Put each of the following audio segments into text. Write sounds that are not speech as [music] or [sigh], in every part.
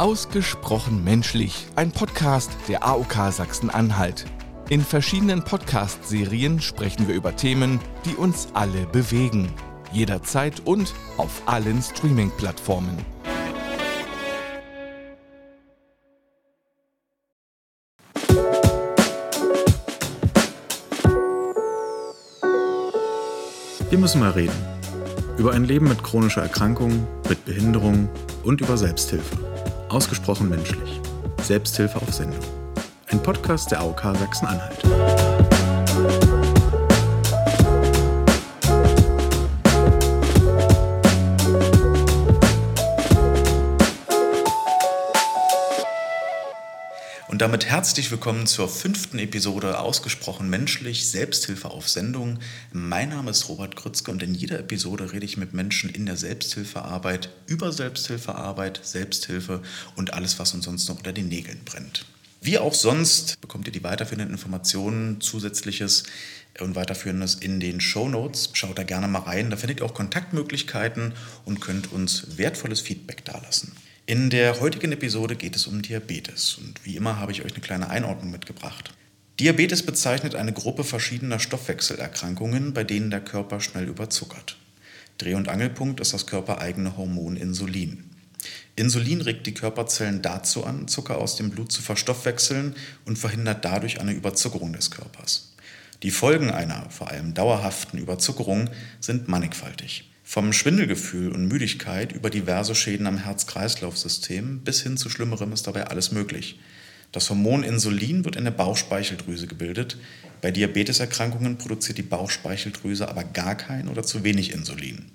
Ausgesprochen menschlich, ein Podcast der AOK Sachsen-Anhalt. In verschiedenen Podcast-Serien sprechen wir über Themen, die uns alle bewegen. Jederzeit und auf allen Streaming-Plattformen. Wir müssen mal reden. Über ein Leben mit chronischer Erkrankung, mit Behinderung und über Selbsthilfe. Ausgesprochen menschlich. Selbsthilfe auf Sendung. Ein Podcast der AOK Sachsen-Anhalt. Und damit herzlich willkommen zur fünften Episode Ausgesprochen menschlich, Selbsthilfe auf Sendung. Mein Name ist Robert Krützke und in jeder Episode rede ich mit Menschen in der Selbsthilfearbeit über Selbsthilfearbeit, Selbsthilfe und alles, was uns sonst noch unter den Nägeln brennt. Wie auch sonst bekommt ihr die weiterführenden Informationen, zusätzliches und weiterführendes in den Show Notes. Schaut da gerne mal rein, da findet ihr auch Kontaktmöglichkeiten und könnt uns wertvolles Feedback dalassen. In der heutigen Episode geht es um Diabetes und wie immer habe ich euch eine kleine Einordnung mitgebracht. Diabetes bezeichnet eine Gruppe verschiedener Stoffwechselerkrankungen, bei denen der Körper schnell überzuckert. Dreh- und Angelpunkt ist das körpereigene Hormon Insulin. Insulin regt die Körperzellen dazu an, Zucker aus dem Blut zu verstoffwechseln und verhindert dadurch eine Überzuckerung des Körpers. Die Folgen einer vor allem dauerhaften Überzuckerung sind mannigfaltig. Vom Schwindelgefühl und Müdigkeit über diverse Schäden am Herz-Kreislauf-System bis hin zu Schlimmerem ist dabei alles möglich. Das Hormon Insulin wird in der Bauchspeicheldrüse gebildet. Bei Diabeteserkrankungen produziert die Bauchspeicheldrüse aber gar kein oder zu wenig Insulin.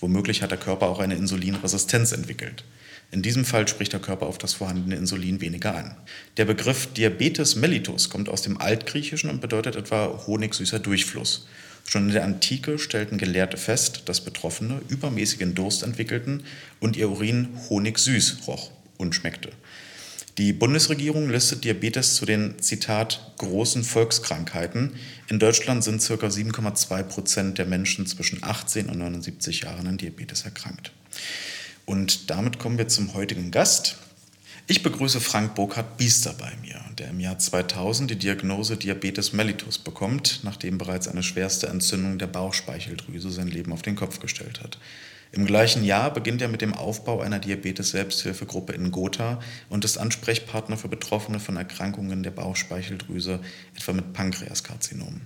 Womöglich hat der Körper auch eine Insulinresistenz entwickelt. In diesem Fall spricht der Körper auf das vorhandene Insulin weniger an. Der Begriff Diabetes mellitus kommt aus dem Altgriechischen und bedeutet etwa honigsüßer Durchfluss. Schon in der Antike stellten Gelehrte fest, dass Betroffene übermäßigen Durst entwickelten und ihr Urin honigsüß roch und schmeckte. Die Bundesregierung listet Diabetes zu den, Zitat, großen Volkskrankheiten. In Deutschland sind ca. 7,2 Prozent der Menschen zwischen 18 und 79 Jahren an Diabetes erkrankt. Und damit kommen wir zum heutigen Gast. Ich begrüße Frank Burkhard Biester bei mir, der im Jahr 2000 die Diagnose Diabetes mellitus bekommt, nachdem bereits eine schwerste Entzündung der Bauchspeicheldrüse sein Leben auf den Kopf gestellt hat. Im gleichen Jahr beginnt er mit dem Aufbau einer Diabetes-Selbsthilfegruppe in Gotha und ist Ansprechpartner für Betroffene von Erkrankungen der Bauchspeicheldrüse, etwa mit Pankreaskarzinom.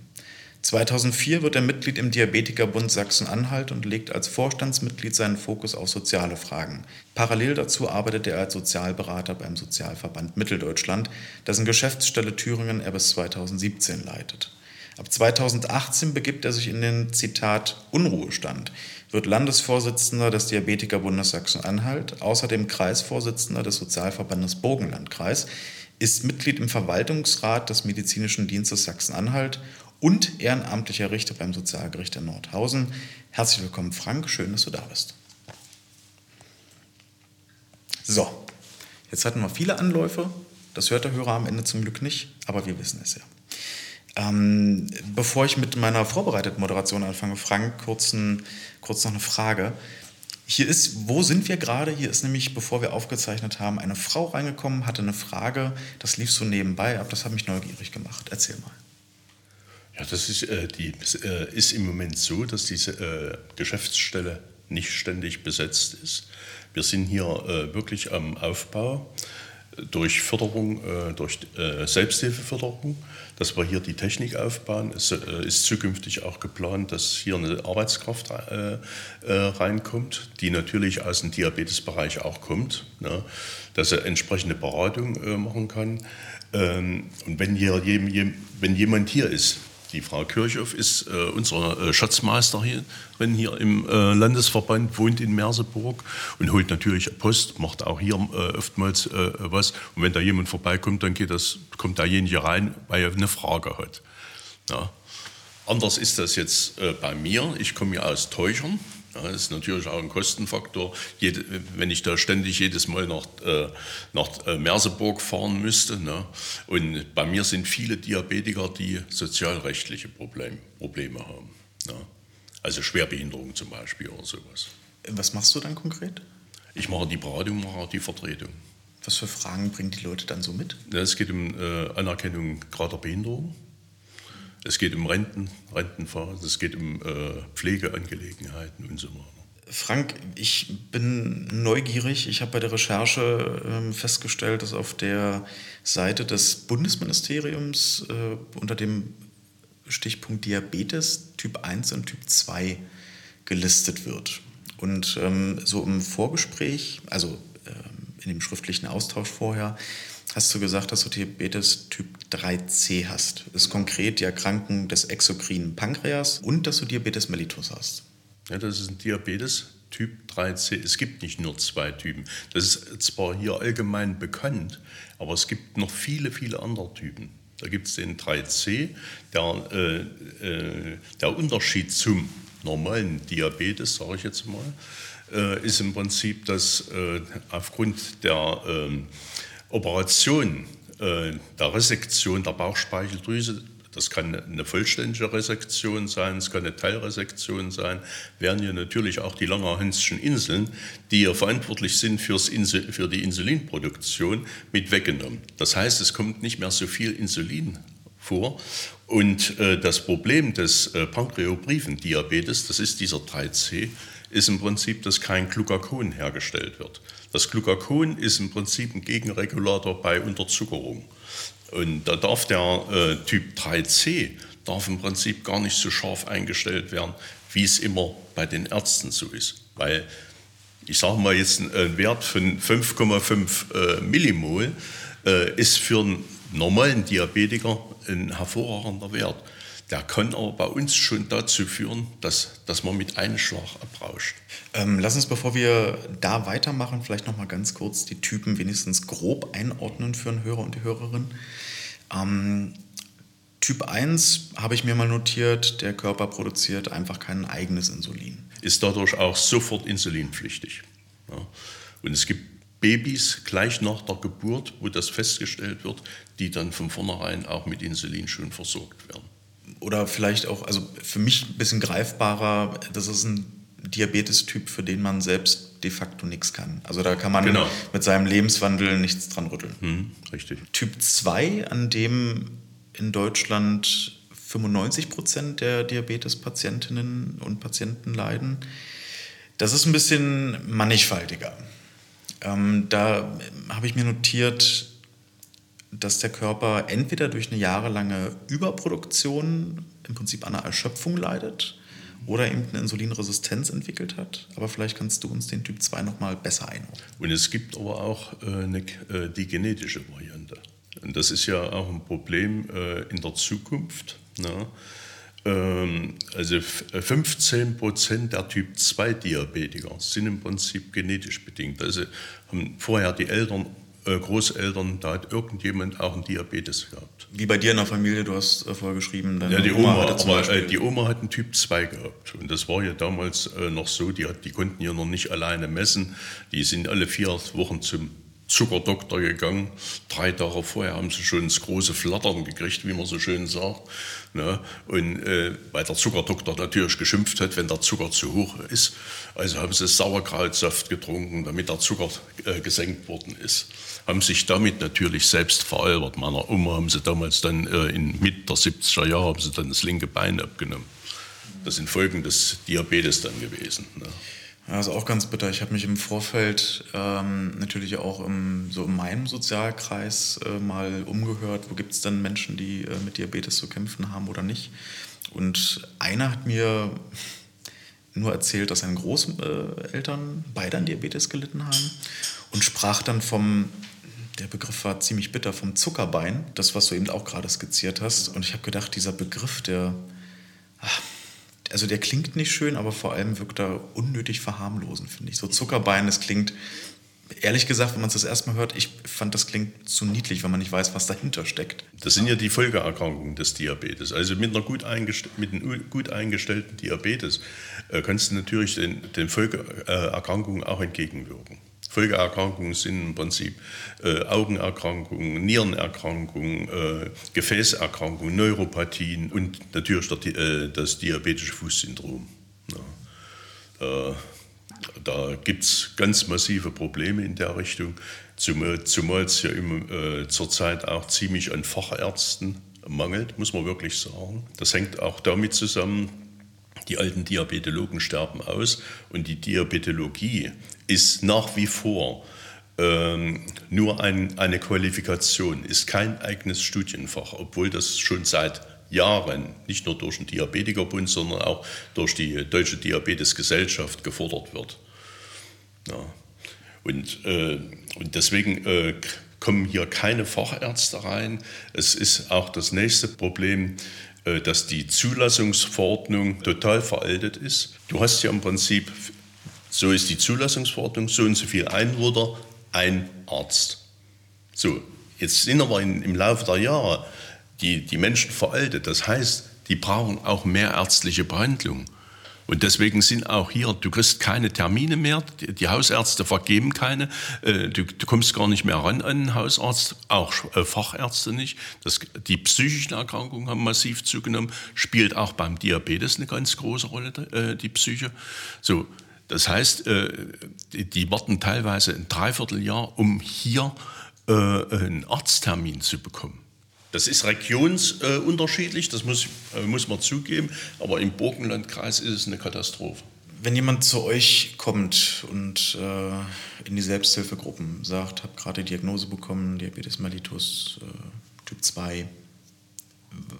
2004 wird er Mitglied im Diabetikerbund Sachsen-Anhalt und legt als Vorstandsmitglied seinen Fokus auf soziale Fragen. Parallel dazu arbeitet er als Sozialberater beim Sozialverband Mitteldeutschland, dessen Geschäftsstelle Thüringen er bis 2017 leitet. Ab 2018 begibt er sich in den Zitat Unruhestand, wird Landesvorsitzender des Diabetikerbundes Sachsen-Anhalt, außerdem Kreisvorsitzender des Sozialverbandes Burgenlandkreis, ist Mitglied im Verwaltungsrat des Medizinischen Dienstes Sachsen-Anhalt und ehrenamtlicher Richter beim Sozialgericht in Nordhausen. Herzlich willkommen, Frank. Schön, dass du da bist. So, jetzt hatten wir viele Anläufe. Das hört der Hörer am Ende zum Glück nicht, aber wir wissen es ja. Ähm, bevor ich mit meiner vorbereiteten Moderation anfange, Frank, kurz, ein, kurz noch eine Frage. Hier ist, wo sind wir gerade? Hier ist nämlich, bevor wir aufgezeichnet haben, eine Frau reingekommen, hatte eine Frage. Das lief so nebenbei ab, das hat mich neugierig gemacht. Erzähl mal. Ja, das ist, äh, die, äh, ist im Moment so, dass diese äh, Geschäftsstelle nicht ständig besetzt ist. Wir sind hier äh, wirklich am Aufbau durch Förderung, äh, durch Selbsthilfeförderung, dass wir hier die Technik aufbauen. Es ist zukünftig auch geplant, dass hier eine Arbeitskraft reinkommt, die natürlich aus dem Diabetesbereich auch kommt, ne, dass er entsprechende Beratung machen kann. Ähm, und wenn, hier, wenn jemand hier ist, die Frau Kirchhoff ist äh, unsere äh, Schatzmeisterin hier im äh, Landesverband, wohnt in Merseburg und holt natürlich Post, macht auch hier äh, oftmals äh, was. Und wenn da jemand vorbeikommt, dann geht das, kommt derjenige rein, weil er eine Frage hat. Ja. Anders ist das jetzt äh, bei mir. Ich komme ja aus Teuchern. Das ist natürlich auch ein Kostenfaktor. Jede, wenn ich da ständig jedes Mal nach, äh, nach äh, Merseburg fahren müsste. Ne? Und bei mir sind viele Diabetiker, die sozialrechtliche Problem, Probleme haben. Ne? Also Schwerbehinderung zum Beispiel oder sowas. Was machst du dann konkret? Ich mache die Beratung, mache die Vertretung. Was für Fragen bringen die Leute dann so mit? Es geht um äh, Anerkennung grader Behinderung. Es geht um Renten, Rentenphase, es geht um äh, Pflegeangelegenheiten und so weiter. Frank, ich bin neugierig. Ich habe bei der Recherche äh, festgestellt, dass auf der Seite des Bundesministeriums äh, unter dem Stichpunkt Diabetes Typ 1 und Typ 2 gelistet wird. Und ähm, so im Vorgespräch, also ähm, in dem schriftlichen Austausch vorher, hast du gesagt, dass du Diabetes Typ 3c hast. Das ist konkret die Erkrankung des exokrinen Pankreas und dass du Diabetes mellitus hast. Ja, das ist ein Diabetes Typ 3c. Es gibt nicht nur zwei Typen. Das ist zwar hier allgemein bekannt, aber es gibt noch viele, viele andere Typen. Da gibt es den 3c, der, äh, äh, der Unterschied zum normalen Diabetes, sage ich jetzt mal, äh, ist im Prinzip, dass äh, aufgrund der ähm, Operation, der Resektion der Bauchspeicheldrüse das kann eine vollständige Resektion sein, es kann eine Teilresektion sein, werden hier natürlich auch die Langerhanschen Inseln, die ja verantwortlich sind fürs Insul für die Insulinproduktion, mit weggenommen. Das heißt, es kommt nicht mehr so viel Insulin vor. Und äh, das Problem des äh, Pankreobriefen-Diabetes, das ist dieser 3C, ist im Prinzip, dass kein Glucagon hergestellt wird. Das Glucagon ist im Prinzip ein Gegenregulator bei Unterzuckerung. Und da darf der äh, Typ 3c darf im Prinzip gar nicht so scharf eingestellt werden, wie es immer bei den Ärzten so ist. Weil ich sage mal jetzt ein Wert von 5,5 äh, Millimol äh, ist für einen normalen Diabetiker ein hervorragender Wert. Der kann aber bei uns schon dazu führen, dass, dass man mit einem Schlag abrauscht. Ähm, lass uns, bevor wir da weitermachen, vielleicht noch mal ganz kurz die Typen wenigstens grob einordnen für einen Hörer und die Hörerin. Ähm, typ 1 habe ich mir mal notiert, der Körper produziert einfach kein eigenes Insulin. Ist dadurch auch sofort insulinpflichtig. Ja. Und es gibt Babys gleich nach der Geburt, wo das festgestellt wird, die dann von vornherein auch mit Insulin schon versorgt werden oder vielleicht auch, also für mich ein bisschen greifbarer, das ist ein Diabetes-Typ, für den man selbst de facto nichts kann. Also da kann man genau. mit seinem Lebenswandel nichts dran rütteln. Hm, richtig. Typ 2, an dem in Deutschland 95 Prozent der Diabetes-Patientinnen und Patienten leiden, das ist ein bisschen mannigfaltiger. Ähm, da habe ich mir notiert, dass der Körper entweder durch eine jahrelange Überproduktion im Prinzip an einer Erschöpfung leidet oder eben eine Insulinresistenz entwickelt hat. Aber vielleicht kannst du uns den Typ 2 nochmal besser einordnen. Und es gibt aber auch äh, eine, äh, die genetische Variante. Und das ist ja auch ein Problem äh, in der Zukunft. Ne? Ähm, also 15 Prozent der Typ 2 Diabetiker sind im Prinzip genetisch bedingt. Also haben vorher die Eltern Großeltern, da hat irgendjemand auch einen Diabetes gehabt. Wie bei dir in der Familie, du hast äh, vorher geschrieben, deine ja, die Oma, Oma hatte aber, äh, die Oma hat einen Typ 2 gehabt. Und das war ja damals äh, noch so, die, die konnten ja noch nicht alleine messen. Die sind alle vier Wochen zum Zuckerdoktor gegangen. Drei Tage vorher haben sie schon das große Flattern gekriegt, wie man so schön sagt. Ne? Und äh, weil der Zuckerdoktor natürlich geschimpft hat, wenn der Zucker zu hoch ist. Also haben sie Sauerkrautsaft getrunken, damit der Zucker äh, gesenkt worden ist. Haben sich damit natürlich selbst veralbert. Meiner Oma haben sie damals dann äh, in Mitte der 70er Jahre haben sie dann das linke Bein abgenommen. Das sind Folgen des Diabetes dann gewesen. Ne? Ja, ist auch ganz bitter. Ich habe mich im Vorfeld ähm, natürlich auch im, so in meinem Sozialkreis äh, mal umgehört, wo gibt es denn Menschen, die äh, mit Diabetes zu kämpfen haben oder nicht. Und einer hat mir nur erzählt, dass seine Großeltern beide an Diabetes gelitten haben und sprach dann vom, der Begriff war ziemlich bitter, vom Zuckerbein, das, was du eben auch gerade skizziert hast. Und ich habe gedacht, dieser Begriff, der... Ach, also der klingt nicht schön, aber vor allem wirkt er unnötig verharmlosend, finde ich. So Zuckerbein, das klingt, ehrlich gesagt, wenn man es das erstmal hört, ich fand, das klingt zu niedlich, wenn man nicht weiß, was dahinter steckt. Das sind ja die Folgeerkrankungen des Diabetes. Also mit, einer gut mit einem gut eingestellten Diabetes äh, kannst du natürlich den, den Folgeerkrankungen auch entgegenwirken. Folgeerkrankungen sind im Prinzip äh, Augenerkrankungen, Nierenerkrankungen, äh, Gefäßerkrankungen, Neuropathien und natürlich der, äh, das diabetische Fußsyndrom. Ja. Äh, da gibt es ganz massive Probleme in der Richtung, zumal, zumal es ja im, äh, zurzeit auch ziemlich an Fachärzten mangelt, muss man wirklich sagen. Das hängt auch damit zusammen, die alten Diabetologen sterben aus und die Diabetologie ist nach wie vor ähm, nur ein, eine Qualifikation, ist kein eigenes Studienfach, obwohl das schon seit Jahren nicht nur durch den Diabetikerbund, sondern auch durch die Deutsche Diabetesgesellschaft gefordert wird. Ja. Und, äh, und deswegen äh, kommen hier keine Fachärzte rein. Es ist auch das nächste Problem, dass die Zulassungsverordnung total veraltet ist. Du hast ja im Prinzip, so ist die Zulassungsverordnung, so und so viel Einwohner, ein Arzt. So, jetzt sind aber in, im Laufe der Jahre die, die Menschen veraltet. Das heißt, die brauchen auch mehr ärztliche Behandlung. Und deswegen sind auch hier, du kriegst keine Termine mehr, die, Hausärzte vergeben keine, äh, du, du, kommst gar nicht mehr ran an einen Hausarzt, auch äh, Fachärzte nicht. Das, die psychischen Erkrankungen haben massiv zugenommen, spielt auch beim Diabetes eine ganz große Rolle, äh, die Psyche. So, das heißt, die, warten teilweise ein Dreivierteljahr, um hier einen Arzttermin zu bekommen. Das ist regionsunterschiedlich, das muss, äh, muss man zugeben, aber im Burgenlandkreis ist es eine Katastrophe. Wenn jemand zu euch kommt und äh, in die Selbsthilfegruppen sagt, habe gerade Diagnose bekommen, Diabetes mellitus äh, Typ 2,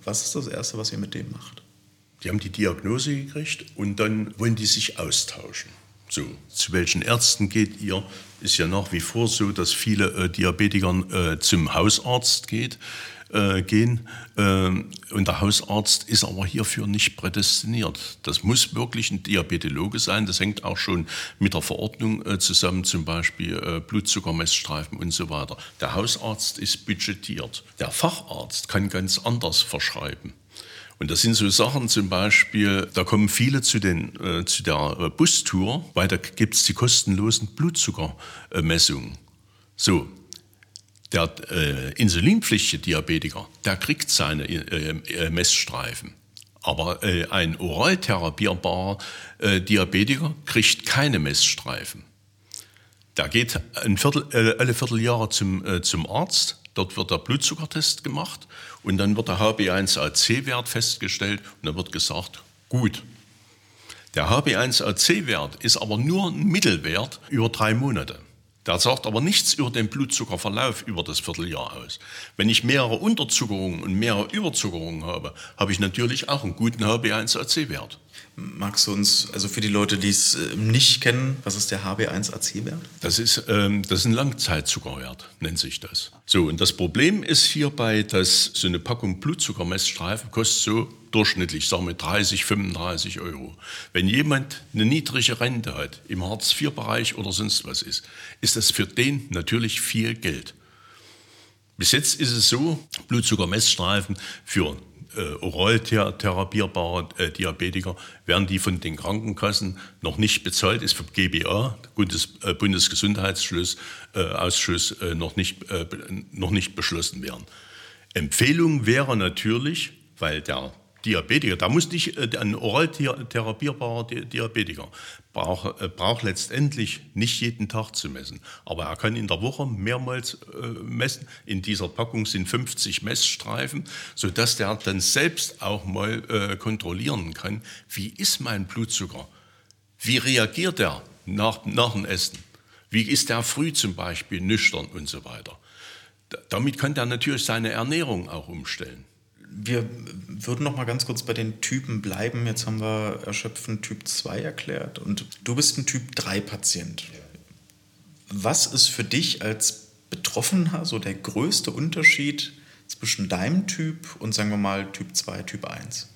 was ist das Erste, was ihr mit dem macht? Die haben die Diagnose gekriegt und dann wollen die sich austauschen. So, zu welchen Ärzten geht ihr? Ist ja nach wie vor so, dass viele äh, Diabetiker äh, zum Hausarzt geht äh, gehen. Ähm, und der Hausarzt ist aber hierfür nicht prädestiniert. Das muss wirklich ein Diabetologe sein. Das hängt auch schon mit der Verordnung äh, zusammen, zum Beispiel äh, Blutzuckermessstreifen und so weiter. Der Hausarzt ist budgetiert. Der Facharzt kann ganz anders verschreiben. Und das sind so Sachen zum Beispiel, da kommen viele zu, den, äh, zu der Bustour, weil da gibt es die kostenlosen Blutzuckermessungen. So, der äh, insulinpflichtige Diabetiker, der kriegt seine äh, äh, Messstreifen. Aber äh, ein oral therapierbarer äh, Diabetiker kriegt keine Messstreifen. Der geht Viertel, äh, alle Vierteljahre zum, zum Arzt, dort wird der Blutzuckertest gemacht und dann wird der HB1AC-Wert festgestellt und dann wird gesagt, gut. Der HB1AC-Wert ist aber nur ein Mittelwert über drei Monate. Der sagt aber nichts über den Blutzuckerverlauf über das Vierteljahr aus. Wenn ich mehrere Unterzuckerungen und mehrere Überzuckerungen habe, habe ich natürlich auch einen guten HB1AC-Wert. Magst du uns, also für die Leute, die es äh, nicht kennen, was ist der HB1AC-Wert? Das ist, ähm, das ist ein Langzeitzuckerwert, nennt sich das. So, und das Problem ist hierbei, dass so eine Packung Blutzuckermessstreifen kostet so durchschnittlich, sagen wir 30, 35 Euro. Wenn jemand eine niedrige Rente hat, im Hartz-IV-Bereich oder sonst was ist, ist das für den natürlich viel Geld. Bis jetzt ist es so, Blutzuckermessstreifen für äh, oral therapierbare äh, Diabetiker werden die von den Krankenkassen noch nicht bezahlt, ist vom GBA, Bundes, äh, Bundesgesundheitsausschuss, äh, noch, nicht, äh, noch nicht beschlossen werden. Empfehlung wäre natürlich, weil der Diabetiker, da muss nicht äh, ein oral therapierbarer Diabetiker, braucht, äh, braucht letztendlich nicht jeden Tag zu messen. Aber er kann in der Woche mehrmals äh, messen. In dieser Packung sind 50 Messstreifen, sodass der dann selbst auch mal kontrollieren kann, wie ist mein Blutzucker? Wie reagiert er nach, nach dem Essen? Wie ist er früh zum Beispiel nüchtern und so weiter? Damit kann er natürlich seine Ernährung auch umstellen wir würden noch mal ganz kurz bei den Typen bleiben. Jetzt haben wir erschöpfend Typ 2 erklärt und du bist ein Typ 3 Patient. Was ist für dich als Betroffener so der größte Unterschied zwischen deinem Typ und sagen wir mal Typ 2, Typ 1?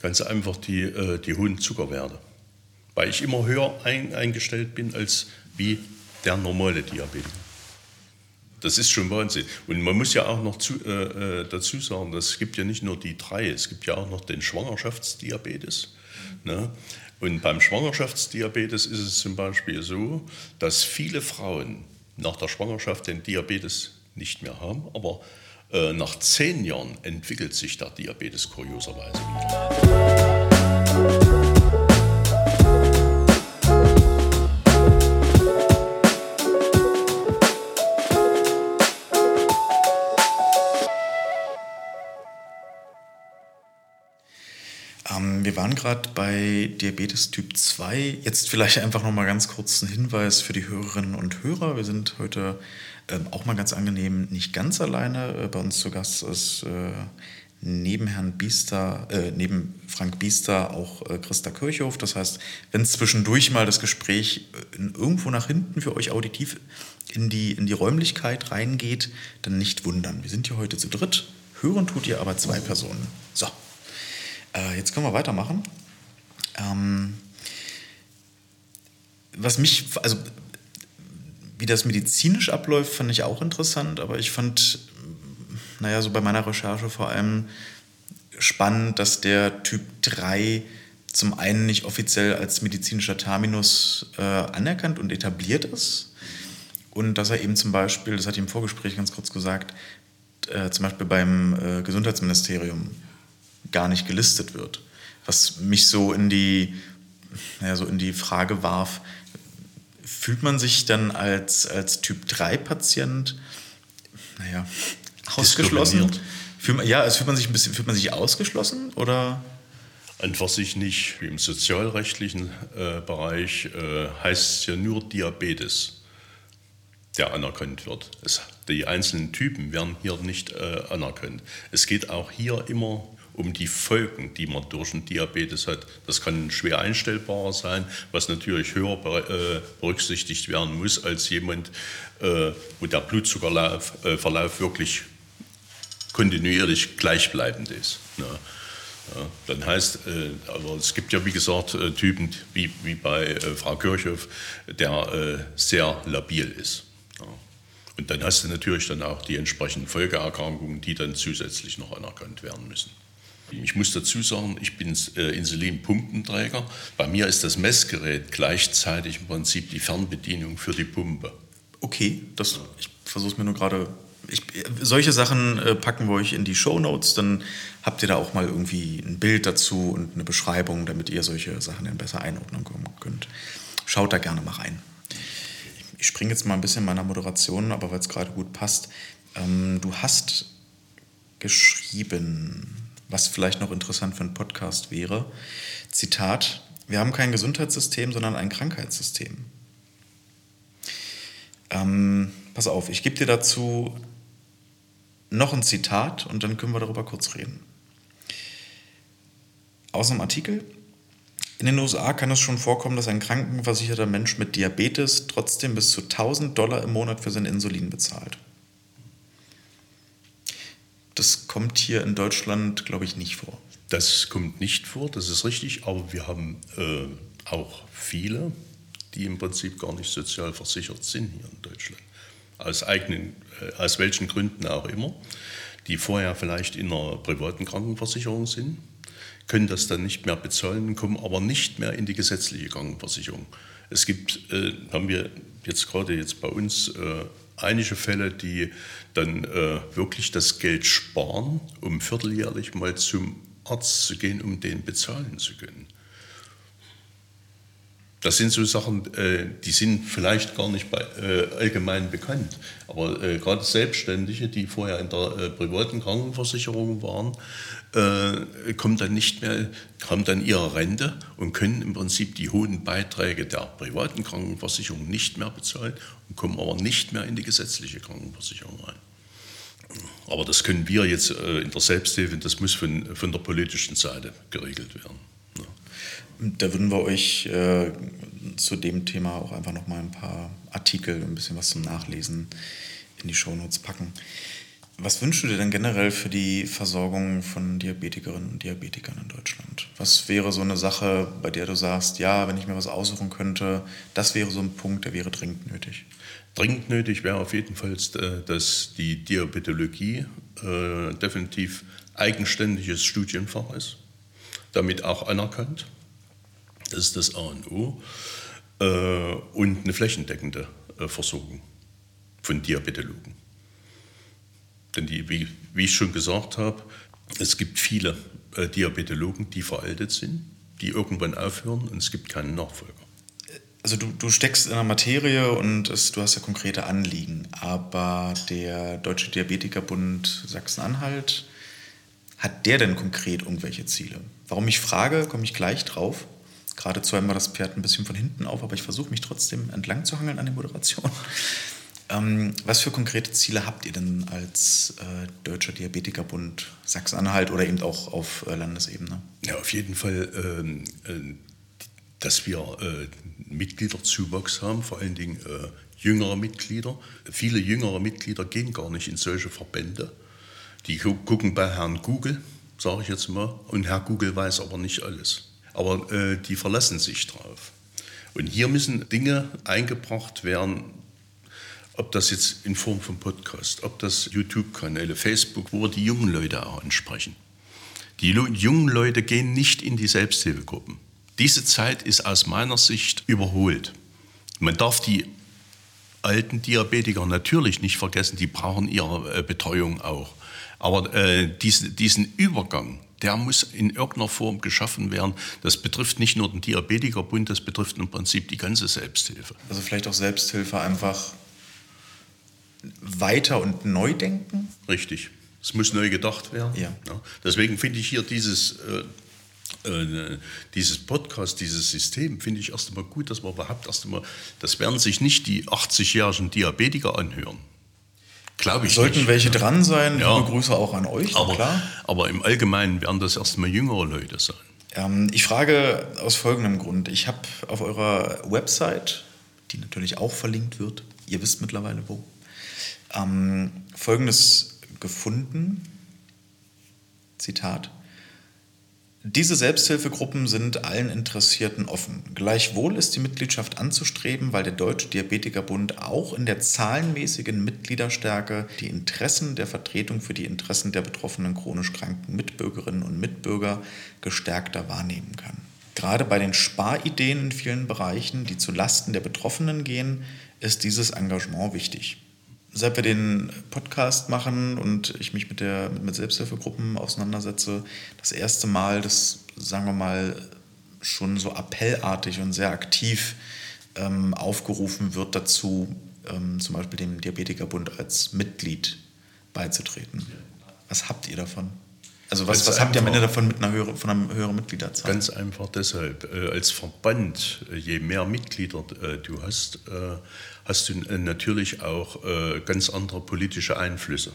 Ganz einfach die, äh, die hohen Zuckerwerte. Weil ich immer höher ein, eingestellt bin als wie der normale Diabetiker. Das ist schon Wahnsinn. Und man muss ja auch noch zu, äh, äh dazu sagen, es gibt ja nicht nur die drei, es gibt ja auch noch den Schwangerschaftsdiabetes. Ne? Und beim Schwangerschaftsdiabetes ist es zum Beispiel so, dass viele Frauen nach der Schwangerschaft den Diabetes nicht mehr haben, aber äh, nach zehn Jahren entwickelt sich der Diabetes kurioserweise wieder. Waren gerade bei Diabetes Typ 2. Jetzt vielleicht einfach noch mal ganz kurz ein Hinweis für die Hörerinnen und Hörer. Wir sind heute ähm, auch mal ganz angenehm nicht ganz alleine. Äh, bei uns zu Gast ist äh, neben Herrn Biester, äh, neben Frank Biester auch äh, Christa Kirchhoff. Das heißt, wenn zwischendurch mal das Gespräch äh, irgendwo nach hinten für euch auditiv in die, in die Räumlichkeit reingeht, dann nicht wundern. Wir sind hier heute zu dritt. Hören tut ihr aber zwei Personen. So, äh, jetzt können wir weitermachen. Ähm, was mich, also wie das medizinisch abläuft, fand ich auch interessant, aber ich fand naja, so bei meiner Recherche vor allem spannend, dass der Typ 3 zum einen nicht offiziell als medizinischer Terminus äh, anerkannt und etabliert ist und dass er eben zum Beispiel, das hat ich im Vorgespräch ganz kurz gesagt, äh, zum Beispiel beim äh, Gesundheitsministerium gar nicht gelistet wird. Was mich so in die, naja, so in die Frage warf, fühlt man sich dann als, als Typ 3-Patient, naja, ausgeschlossen? Fühlt, ja, also fühlt man sich ein bisschen, fühlt man sich ausgeschlossen oder? Einfach sich nicht, wie im sozialrechtlichen äh, Bereich äh, heißt es ja nur Diabetes, der anerkannt wird. Es, die einzelnen Typen werden hier nicht äh, anerkannt. Es geht auch hier immer um die Folgen, die man durch den Diabetes hat. Das kann schwer einstellbarer sein, was natürlich höher äh, berücksichtigt werden muss als jemand, äh, wo der Blutzuckerverlauf äh, wirklich kontinuierlich gleichbleibend ist. Ja, dann heißt, aber es gibt ja wie gesagt Typen wie, wie bei Frau Kirchhoff, der sehr labil ist. Und dann hast du natürlich dann auch die entsprechenden Folgeerkrankungen, die dann zusätzlich noch anerkannt werden müssen. Ich muss dazu sagen, ich bin äh, Insulinpumpenträger. Bei mir ist das Messgerät gleichzeitig im Prinzip die Fernbedienung für die Pumpe. Okay, das, ich versuche es mir nur gerade solche Sachen äh, packen wir euch in die Show Notes, dann habt ihr da auch mal irgendwie ein Bild dazu und eine Beschreibung, damit ihr solche Sachen dann besser einordnen könnt. Schaut da gerne mal rein. Ich springe jetzt mal ein bisschen meiner Moderation, aber weil es gerade gut passt. Ähm, du hast geschrieben, was vielleicht noch interessant für einen Podcast wäre. Zitat: Wir haben kein Gesundheitssystem, sondern ein Krankheitssystem. Ähm, pass auf, ich gebe dir dazu noch ein Zitat und dann können wir darüber kurz reden. Aus einem Artikel. In den USA kann es schon vorkommen, dass ein krankenversicherter Mensch mit Diabetes trotzdem bis zu 1000 Dollar im Monat für sein Insulin bezahlt. Das kommt hier in Deutschland, glaube ich, nicht vor. Das kommt nicht vor, das ist richtig, aber wir haben äh, auch viele, die im Prinzip gar nicht sozial versichert sind hier in Deutschland aus eigenen, äh, aus welchen Gründen auch immer, die vorher vielleicht in einer privaten Krankenversicherung sind, können das dann nicht mehr bezahlen, kommen aber nicht mehr in die gesetzliche Krankenversicherung. Es gibt, äh, haben wir jetzt gerade jetzt bei uns äh, einige Fälle, die dann äh, wirklich das Geld sparen, um vierteljährlich mal zum Arzt zu gehen, um den bezahlen zu können. Das sind so Sachen, äh, die sind vielleicht gar nicht bei, äh, allgemein bekannt. Aber äh, gerade Selbstständige, die vorher in der äh, privaten Krankenversicherung waren, äh, kommen dann nicht mehr, haben dann ihre Rente und können im Prinzip die hohen Beiträge der privaten Krankenversicherung nicht mehr bezahlen und kommen aber nicht mehr in die gesetzliche Krankenversicherung rein. Aber das können wir jetzt äh, in der Selbsthilfe, das muss von, von der politischen Seite geregelt werden. Da würden wir euch äh, zu dem Thema auch einfach noch mal ein paar Artikel, ein bisschen was zum Nachlesen in die Shownotes packen. Was wünschst du dir denn generell für die Versorgung von Diabetikerinnen und Diabetikern in Deutschland? Was wäre so eine Sache, bei der du sagst, ja, wenn ich mir was aussuchen könnte, das wäre so ein Punkt, der wäre dringend nötig? Dringend nötig wäre auf jeden Fall, äh, dass die Diabetologie äh, definitiv eigenständiges Studienfach ist, damit auch anerkannt das ist das A und O. Äh, und eine flächendeckende äh, Versorgung von Diabetologen. Denn die, wie, wie, ich schon gesagt habe, es gibt viele äh, Diabetologen, die veraltet sind, die irgendwann aufhören und es gibt keinen Nachfolger. Also du, du steckst in der Materie und es, du hast ja konkrete Anliegen, aber der Deutsche Diabetikerbund Sachsen-Anhalt hat der denn konkret irgendwelche Ziele? Warum ich frage, komme ich gleich drauf. Gerade zu einmal das Pferd ein bisschen von hinten auf, aber ich versuche mich trotzdem entlang zu hangeln an der Moderation. [laughs] Ähm, was für konkrete Ziele habt ihr denn als äh, Deutscher Diabetikerbund Sachsen-Anhalt oder eben auch auf äh, Landesebene? Ja, auf jeden Fall, ähm, äh, dass wir äh, Mitgliederzuwachs haben, vor allen Dingen äh, jüngere Mitglieder. Viele jüngere Mitglieder gehen gar nicht in solche Verbände. Die gucken bei Herrn Google, sage ich jetzt mal, und Herr Google weiß aber nicht alles. Aber äh, die verlassen sich drauf. Und hier müssen Dinge eingebracht werden, ob das jetzt in Form von Podcast, ob das YouTube-Kanäle, Facebook, wo wir die jungen Leute auch ansprechen. Die jungen Leute gehen nicht in die Selbsthilfegruppen. Diese Zeit ist aus meiner Sicht überholt. Man darf die alten Diabetiker natürlich nicht vergessen, die brauchen ihre äh, Betreuung auch. Aber äh, diesen, diesen Übergang, der muss in irgendeiner Form geschaffen werden. Das betrifft nicht nur den Diabetikerbund, das betrifft im Prinzip die ganze Selbsthilfe. Also vielleicht auch Selbsthilfe einfach weiter und neu denken? Richtig. Es muss neu gedacht werden. Ja. ja. Deswegen finde ich hier dieses, äh, äh, dieses Podcast, dieses System, finde ich erst einmal gut, dass man überhaupt erst einmal, das werden sich nicht die 80-jährigen Diabetiker anhören. Glaube ich Sollten nicht. welche dran sein, ja. liebe Grüße auch an euch, aber, klar. Aber im Allgemeinen werden das erstmal jüngere Leute sein. Ähm, ich frage aus folgendem Grund. Ich habe auf eurer Website, die natürlich auch verlinkt wird, ihr wisst mittlerweile wo, ähm, Folgendes gefunden. Zitat. Diese Selbsthilfegruppen sind allen Interessierten offen. Gleichwohl ist die Mitgliedschaft anzustreben, weil der Deutsche Diabetikerbund auch in der zahlenmäßigen Mitgliederstärke die Interessen der Vertretung für die Interessen der betroffenen chronisch kranken Mitbürgerinnen und Mitbürger gestärkter wahrnehmen kann. Gerade bei den Sparideen in vielen Bereichen, die zu Lasten der Betroffenen gehen, ist dieses Engagement wichtig seit wir den Podcast machen und ich mich mit, der, mit Selbsthilfegruppen auseinandersetze, das erste Mal, das sagen wir mal schon so appellartig und sehr aktiv ähm, aufgerufen wird dazu, ähm, zum Beispiel dem Diabetikerbund als Mitglied beizutreten. Was habt ihr davon? Also was, was habt ihr am Ende davon mit einer höheren, von einer höheren Mitgliederzahl? Ganz einfach deshalb. Äh, als Verband, äh, je mehr Mitglieder äh, du hast, hast du natürlich auch ganz andere politische Einflüsse.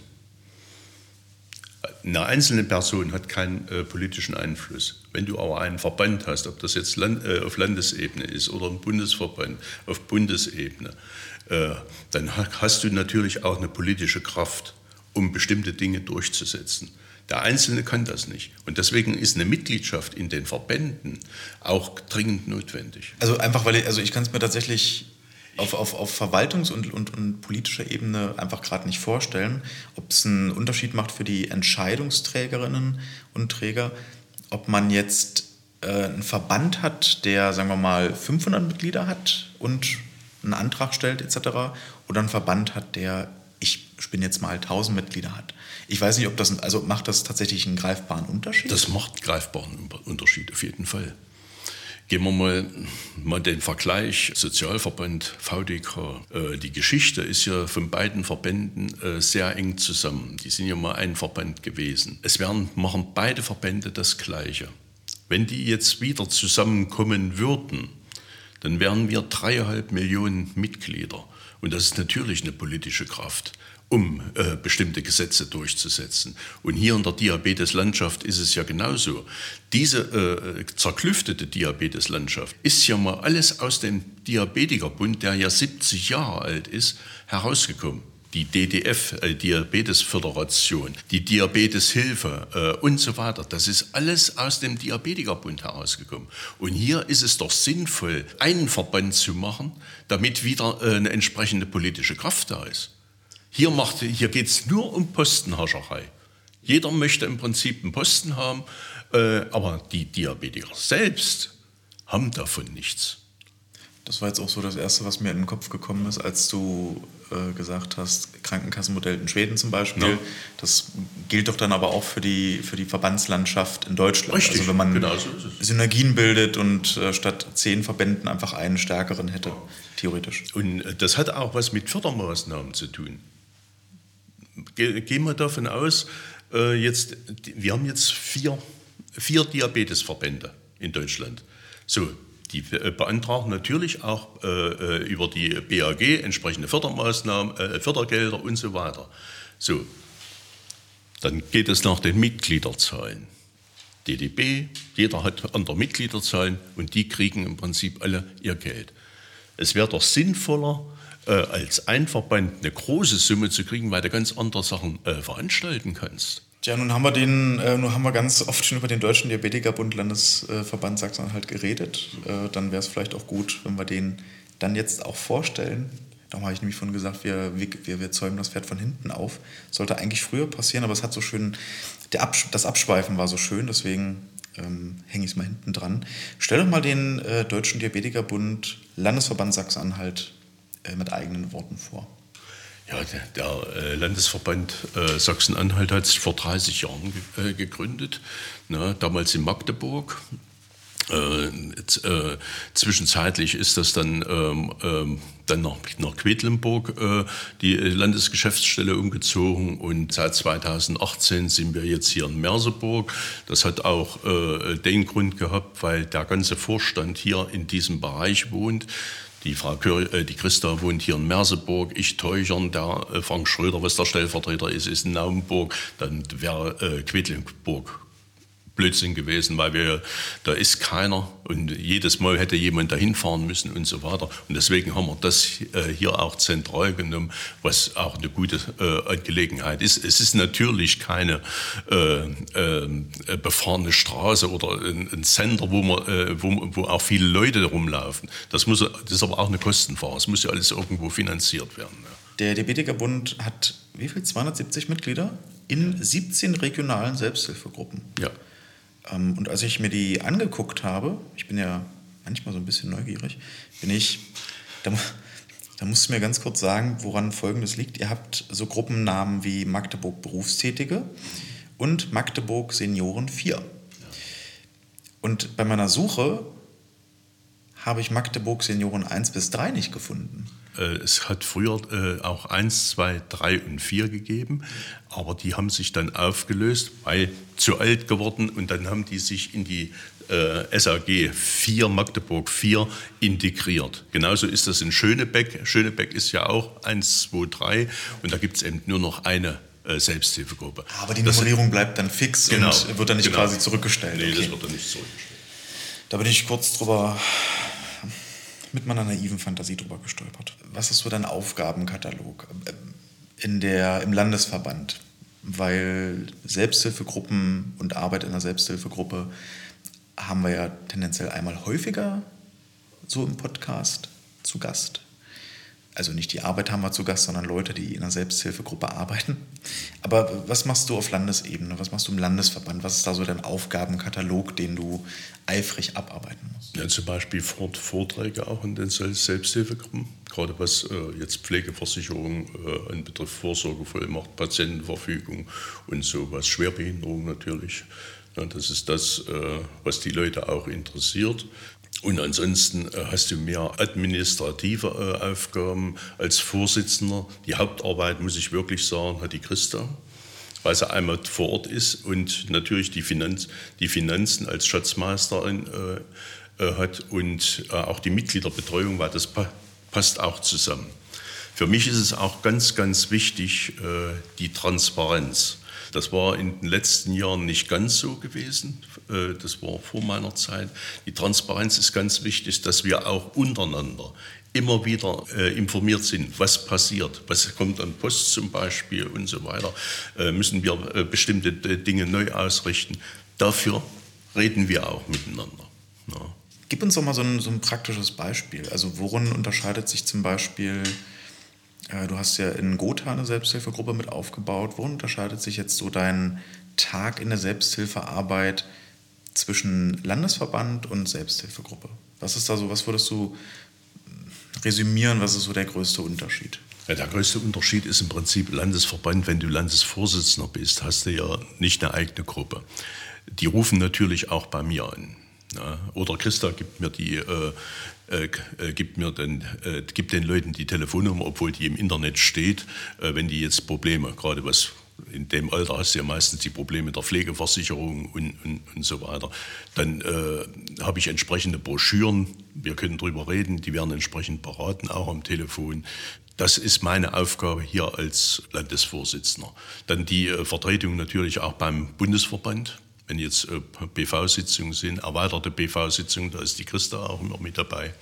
Eine einzelne Person hat keinen politischen Einfluss. Wenn du aber einen Verband hast, ob das jetzt auf Landesebene ist oder ein Bundesverband auf Bundesebene, dann hast du natürlich auch eine politische Kraft, um bestimmte Dinge durchzusetzen. Der Einzelne kann das nicht. Und deswegen ist eine Mitgliedschaft in den Verbänden auch dringend notwendig. Also einfach, weil ich, also ich kann es mir tatsächlich auf, auf, auf Verwaltungs- und, und, und politischer Ebene einfach gerade nicht vorstellen, ob es einen Unterschied macht für die Entscheidungsträgerinnen und Träger, ob man jetzt äh, einen Verband hat, der, sagen wir mal, 500 Mitglieder hat und einen Antrag stellt etc. oder einen Verband hat, der, ich spinne jetzt mal, 1000 Mitglieder hat. Ich weiß nicht, ob das, also macht das tatsächlich einen greifbaren Unterschied? Das macht einen greifbaren Unterschied, auf jeden Fall. Gehen wir mal, mal den Vergleich Sozialverband VDK. Äh, die Geschichte ist ja von beiden Verbänden äh, sehr eng zusammen. Die sind ja mal ein Verband gewesen. Es werden, machen beide Verbände das Gleiche. Wenn die jetzt wieder zusammenkommen würden, dann wären wir dreieinhalb Millionen Mitglieder. Und das ist natürlich eine politische Kraft um äh, bestimmte Gesetze durchzusetzen. Und hier in der Diabeteslandschaft ist es ja genauso. Diese äh, zerklüftete Diabeteslandschaft ist ja mal alles aus dem Diabetikerbund, der ja 70 Jahre alt ist, herausgekommen. Die DDF, äh, Diabetesföderation, die Diabeteshilfe äh, und so weiter. Das ist alles aus dem Diabetikerbund herausgekommen. Und hier ist es doch sinnvoll, einen Verband zu machen, damit wieder äh, eine entsprechende politische Kraft da ist. Hier, hier geht es nur um Postenhascherei. Jeder möchte im Prinzip einen Posten haben, äh, aber die Diabetiker selbst haben davon nichts. Das war jetzt auch so das Erste, was mir in den Kopf gekommen ist, als du äh, gesagt hast, Krankenkassenmodell in Schweden zum Beispiel. Ja. Das gilt doch dann aber auch für die, für die Verbandslandschaft in Deutschland. Richtig, also wenn man genau so Synergien bildet und äh, statt zehn Verbänden einfach einen stärkeren hätte, theoretisch. Und äh, das hat auch was mit Fördermaßnahmen zu tun gehen wir davon aus, äh, jetzt, wir haben jetzt vier, vier Diabetesverbände in Deutschland. So, die äh, beantragen natürlich auch äh, äh über die BAG entsprechende Fördermaßnahmen, äh, Fördergelder und so weiter. So, dann geht es nach den Mitgliederzahlen. DDB, jeder hat andere Mitgliederzahlen und die kriegen im Prinzip alle ihr Geld. Es wäre doch sinnvoller, äh, als ein Verband eine große Summe zu kriegen, weil du ganz andere Sachen äh, veranstalten kannst. Ja, nun haben wir den, äh, nun haben wir ganz oft schon über den Deutschen Diabetikerbund Landesverband Sachsen-Anhalt geredet. Äh, dann wäre es vielleicht auch gut, wenn wir den dann jetzt auch vorstellen. Darum habe ich nämlich vorhin gesagt, wir, wir, wir zäumen das Pferd von hinten auf. Sollte eigentlich früher passieren, aber es hat so schön, Absch das Abschweifen war so schön, deswegen ähm, hänge ich es mal hinten dran. Stell doch mal den äh, Deutschen Diabetikerbund Landesverband Sachsen-Anhalt mit eigenen Worten vor. Ja, der, äh, Landesverband äh, Sachsen-Anhalt hat sich vor 30 Jahren ge äh, gegründet, ne, damals in Magdeburg. Äh, äh, zwischenzeitlich ist das dann, ähm, ähm, dann nach, nach Quedlinburg äh, die Landesgeschäftsstelle umgezogen und seit 2018 sind wir jetzt hier in Merseburg. Das hat auch äh, den Grund gehabt, weil der ganze Vorstand hier in diesem Bereich wohnt. Die Frau Kür, äh, die Christa wohnt hier in Merseburg, ich Teuchern, der äh, Frank Schröder, was der Stellvertreter ist, ist in Naumburg, dann wäre äh, Quedlinburg Blödsinn gewesen, weil wir, da ist keiner und jedes Mal hätte jemand dahin fahren müssen und so weiter. Und deswegen haben wir das äh, hier auch zentral genommen, was auch eine gute äh, Angelegenheit ist. Es ist natürlich keine äh, äh, befahrene Straße oder ein, Center, wo, man, äh, wo, wo, auch viele Leute rumlaufen. Das, muss, das ist aber auch eine Kostenfrage. Es muss ja alles irgendwo finanziert werden. Der Diabetikerbund hat wie viel? 270 Mitglieder in 17 regionalen Selbsthilfegruppen. Ja. Ähm, und als ich mir die angeguckt habe, ich bin ja manchmal so ein bisschen neugierig, bin ich, da, da musst du mir ganz kurz sagen, woran Folgendes liegt. Ihr habt so Gruppennamen wie Magdeburg Berufstätige und Magdeburg Senioren 4. Und bei meiner Suche habe ich Magdeburg Senioren 1 bis 3 nicht gefunden. Äh, es hat früher äh, auch 1, 2, 3 und 4 gegeben, aber die haben sich dann aufgelöst, weil zu alt geworden und dann haben die sich in die äh, SAG 4, Magdeburg 4 integriert. Genauso ist das in Schönebeck. Schönebeck ist ja auch 1, 2, 3 und da gibt es eben nur noch eine äh, Selbsthilfegruppe. Aber die Nummerierung bleibt dann fix genau, und wird dann nicht genau. quasi zurückgestellt. Nee, okay. das wird dann nicht zurückgestellt. Da bin ich kurz drüber mit meiner naiven Fantasie drüber gestolpert. Was ist so dein Aufgabenkatalog in der, im Landesverband? Weil Selbsthilfegruppen und Arbeit in einer Selbsthilfegruppe haben wir ja tendenziell einmal häufiger so im Podcast zu Gast also nicht die Arbeit haben wir zu Gast, sondern Leute, die in einer Selbsthilfegruppe arbeiten. Aber was machst du auf Landesebene? Was machst du im Landesverband? Was ist da so dein Aufgabenkatalog, den du eifrig abarbeiten musst? Ja, zum Beispiel Vorträge auch in den Selbsthilfegruppen, gerade was äh, jetzt Pflegeversicherung äh, anbetrifft, Vorsorgevollmacht, Patientenverfügung und sowas, Schwerbehinderung natürlich. Ja, das ist das, äh, was die Leute auch interessiert. Und ansonsten äh, hast du mehr administrative äh, Aufgaben als Vorsitzender. Die Hauptarbeit, muss ich wirklich sagen, hat die Christa, weil sie einmal vor Ort ist und natürlich die, Finanz, die Finanzen als Schatzmeisterin äh, äh hat und äh, auch die Mitgliederbetreuung, weil das pa passt auch zusammen. Für mich ist es auch ganz, ganz wichtig, äh, die Transparenz. Das war in den letzten Jahren nicht ganz so gewesen. Äh, das war vor meiner Zeit. Die Transparenz ist ganz wichtig, dass wir auch untereinander immer wieder äh, informiert sind, was passiert, was kommt an Post zum Beispiel und so weiter. Äh, müssen wir äh, bestimmte Dinge neu ausrichten. Dafür reden wir auch miteinander. Ja. Gib uns doch mal so ein, so ein praktisches Beispiel. Also worin unterscheidet sich zum Beispiel du hast ja in Gotha eine Selbsthilfegruppe mit aufgebaut. Worin unterscheidet sich jetzt so dein Tag in der Selbsthilfearbeit zwischen Landesverband und Selbsthilfegruppe? Was ist da so, was würdest du resümieren, was ist so der größte Unterschied? Ja, der größte Unterschied ist im Prinzip Landesverband. Wenn du Landesvorsitzender bist, hast du ja nicht eine eigene Gruppe. Die rufen natürlich auch bei mir an. Ja, oder Christa gibt mir die, äh, äh, äh, gibt, mir den, äh, gibt den Leuten die Telefonnummer, obwohl die im Internet steht, äh, wenn die jetzt Probleme, gerade was in dem Alter hast du ja meistens die Probleme der Pflegeversicherung und, und, und so weiter. Dann äh, habe ich entsprechende Broschüren, wir können darüber reden, die werden entsprechend beraten, auch am Telefon. Das ist meine Aufgabe hier als Landesvorsitzender. Dann die Vertretung natürlich auch beim Bundesverband. Wenn jetzt äh, BV-Sitzungen sind, erweiterte BV-Sitzungen, da ist die Christa auch immer mit dabei.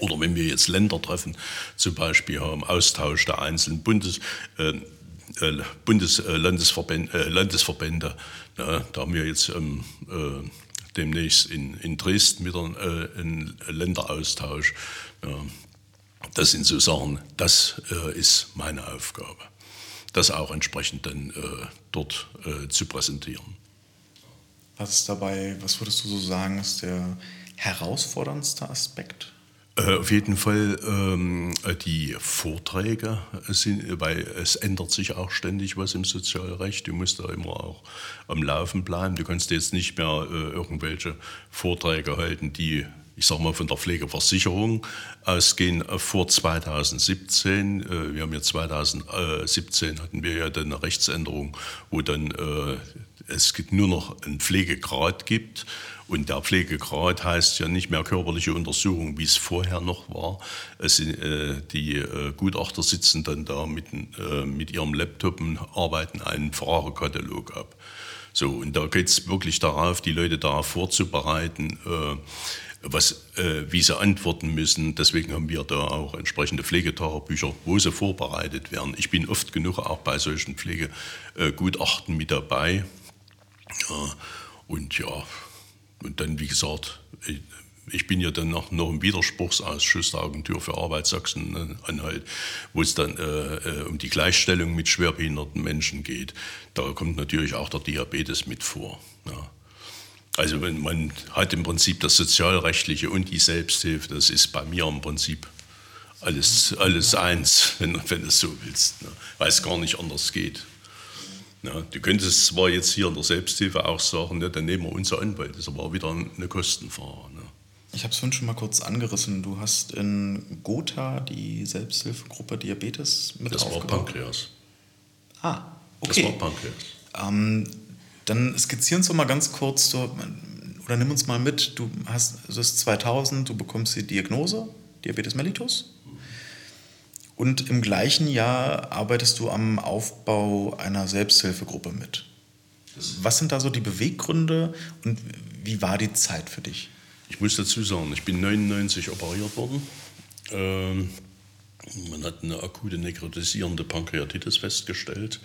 Oder wenn wir jetzt Länder treffen, zum Beispiel haben Austausch der einzelnen Bundes, äh, äh Bundes äh, Landesverbände, äh, Landesverbände. Ja, da haben wir jetzt ähm, äh, demnächst in, in Dresden wieder äh, einen Länderaustausch. Ja, das sind so Sachen, das ist meine Aufgabe, das auch entsprechend dann dort zu präsentieren. Was dabei, was würdest du so sagen, ist der herausforderndste Aspekt äh, auf jeden Fall ähm, die Vorträge, sind, weil es ändert sich auch ständig was im Sozialrecht. Du musst da immer auch am Laufen bleiben. Du kannst jetzt nicht mehr äh, irgendwelche Vorträge halten, die ich sage mal, von der Pflegeversicherung ausgehen vor 2017. Äh, wir haben ja 2017 hatten wir ja dann eine Rechtsänderung, wo dann äh, es nur noch einen Pflegegrad gibt und der Pflegegrad heißt ja nicht mehr körperliche Untersuchung, wie es vorher noch war. Sind, äh, die äh, Gutachter sitzen dann da mit, äh, mit ihrem Laptop und arbeiten einen Fragekatalog ab. So, und da geht es wirklich darauf, die Leute darauf vorzubereiten, äh, was, äh, wie sie antworten müssen. Deswegen haben wir da auch entsprechende Pflegetagebücher, wo sie vorbereitet werden. Ich bin oft genug auch bei solchen Pflegegutachten mit dabei. Und ja, und dann, wie gesagt, ich bin ja dann noch, noch im Widerspruchsausschuss der Agentur für Arbeit Sachsen-Anhalt, wo es dann äh, äh, um die Gleichstellung mit schwerbehinderten Menschen geht. Da kommt natürlich auch der Diabetes mit vor. Ja. Also man hat im Prinzip das Sozialrechtliche und die Selbsthilfe, das ist bei mir im Prinzip alles, alles eins, [laughs] wenn, wenn du es so willst, ne? weil es gar nicht anders geht. Ja, du könntest zwar jetzt hier in der Selbsthilfe auch sagen, ja, dann nehmen wir unser Anwalt, das ist aber wieder eine Kostenfrage. Ne? Ich habe es vorhin schon mal kurz angerissen. Du hast in Gotha die Selbsthilfegruppe Diabetes mit Das aufgebaut. war Pankreas. Ah, okay. Das war Pankreas. Ähm, dann skizzieren uns doch mal ganz kurz, so, oder nimm uns mal mit, du hast, es ist 2000, du bekommst die Diagnose, Diabetes mellitus. Und im gleichen Jahr arbeitest du am Aufbau einer Selbsthilfegruppe mit. Was sind da so die Beweggründe und wie war die Zeit für dich? Ich muss dazu sagen, ich bin 99 operiert worden. Ähm, man hat eine akute nekrotisierende Pankreatitis festgestellt.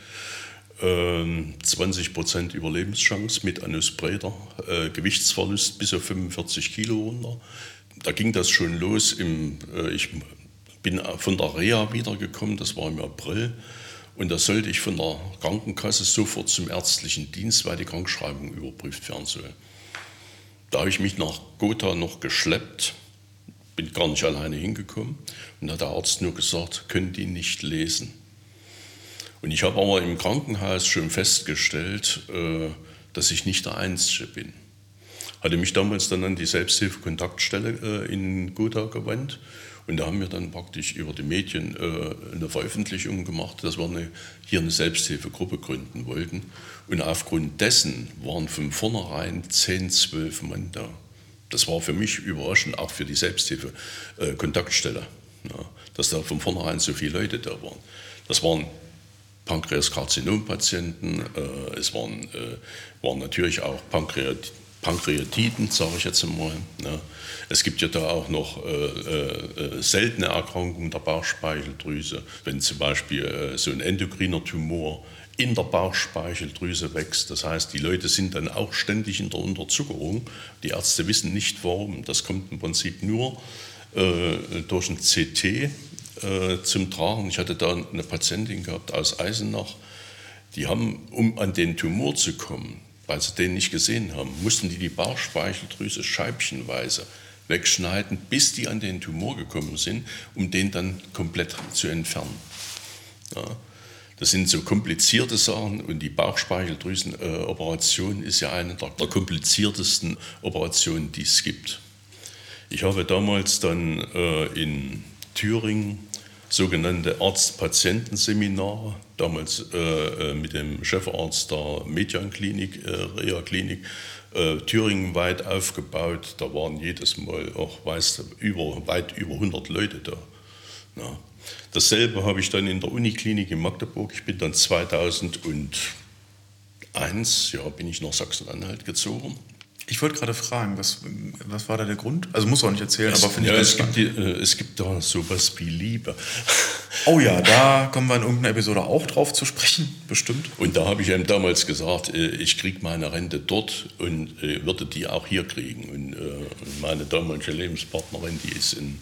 20 ähm, Prozent Überlebenschance mit Anusbreder, äh, Gewichtsverlust bis auf 45 Kilo runter. Da ging das schon los. Im, äh, ich bin von der Reha wiedergekommen, das war im April. Und da sollte ich von der Krankenkasse sofort zum ärztlichen Dienst, weil die Krankschreibung überprüft werden soll. Da habe ich mich nach Gotha noch geschleppt, bin gar nicht alleine hingekommen und da hat der Arzt nur gesagt, können die nicht lesen. Und ich habe aber im Krankenhaus schon festgestellt, äh, dass ich nicht der Einzige bin. Hatte mich damals dann an die Selbsthilfe-Kontaktstelle äh, in Gotha gewandt und da haben wir dann praktisch über die Medien äh, eine Veröffentlichung gemacht, dass wir eine, hier eine Selbsthilfegruppe gründen wollten. Und aufgrund dessen waren von vornherein 10, 12 Mann da. Das war für mich überraschend, auch für die Selbsthilfe-Kontaktstelle, äh, ja, dass da von vornherein so viele Leute da waren. Das waren Pankreaskarzinom-Patienten, äh, es waren, äh, waren natürlich auch Pankreat Pankreatiten, sage ich jetzt einmal. Ne. Es gibt ja da auch noch äh, äh, seltene Erkrankungen der Bauchspeicheldrüse. Wenn zum Beispiel äh, so ein endokriner Tumor in der Bauchspeicheldrüse wächst, das heißt, die Leute sind dann auch ständig in der Unterzuckerung. Die Ärzte wissen nicht warum. Das kommt im Prinzip nur äh, durch ein CT äh, zum Tragen. Ich hatte da eine Patientin gehabt aus Eisenach. Die haben, um an den Tumor zu kommen, weil sie den nicht gesehen haben, mussten die die Bauchspeicheldrüse scheibchenweise wegschneiden, bis die an den Tumor gekommen sind, um den dann komplett zu entfernen. Ja, das sind so komplizierte Sachen und die Bauchspeicheldrüsenoperation ist ja eine der, kompliziertesten Operationen, die es gibt. Ich habe damals dann äh, in Thüringen sogenannte Arzt-Patienten-Seminare, damals äh, äh, mit dem Chefarzt der Median-Klinik, äh, Reha-Klinik, äh, Thüringen weit aufgebaut. Da waren jedes Mal auch weißt, über, weit über 100 Leute da. Ja. Dasselbe habe ich dann in der Uniklinik in Magdeburg. Ich bin dann 2001, ja, bin ich nach Sachsen-Anhalt gezogen. Ich wollte gerade fragen, was, was war da der Grund? Also muss auch nicht erzählen, es, aber finde ja, ich es gibt, die, äh, es gibt da sowas wie Liebe. Oh ja, da kommen wir in irgendeiner Episode auch drauf zu sprechen, bestimmt. Und da habe ich ihm damals gesagt, äh, ich kriege meine Rente dort und äh, würde die auch hier kriegen. Und meine damalige Lebenspartnerin, die ist in,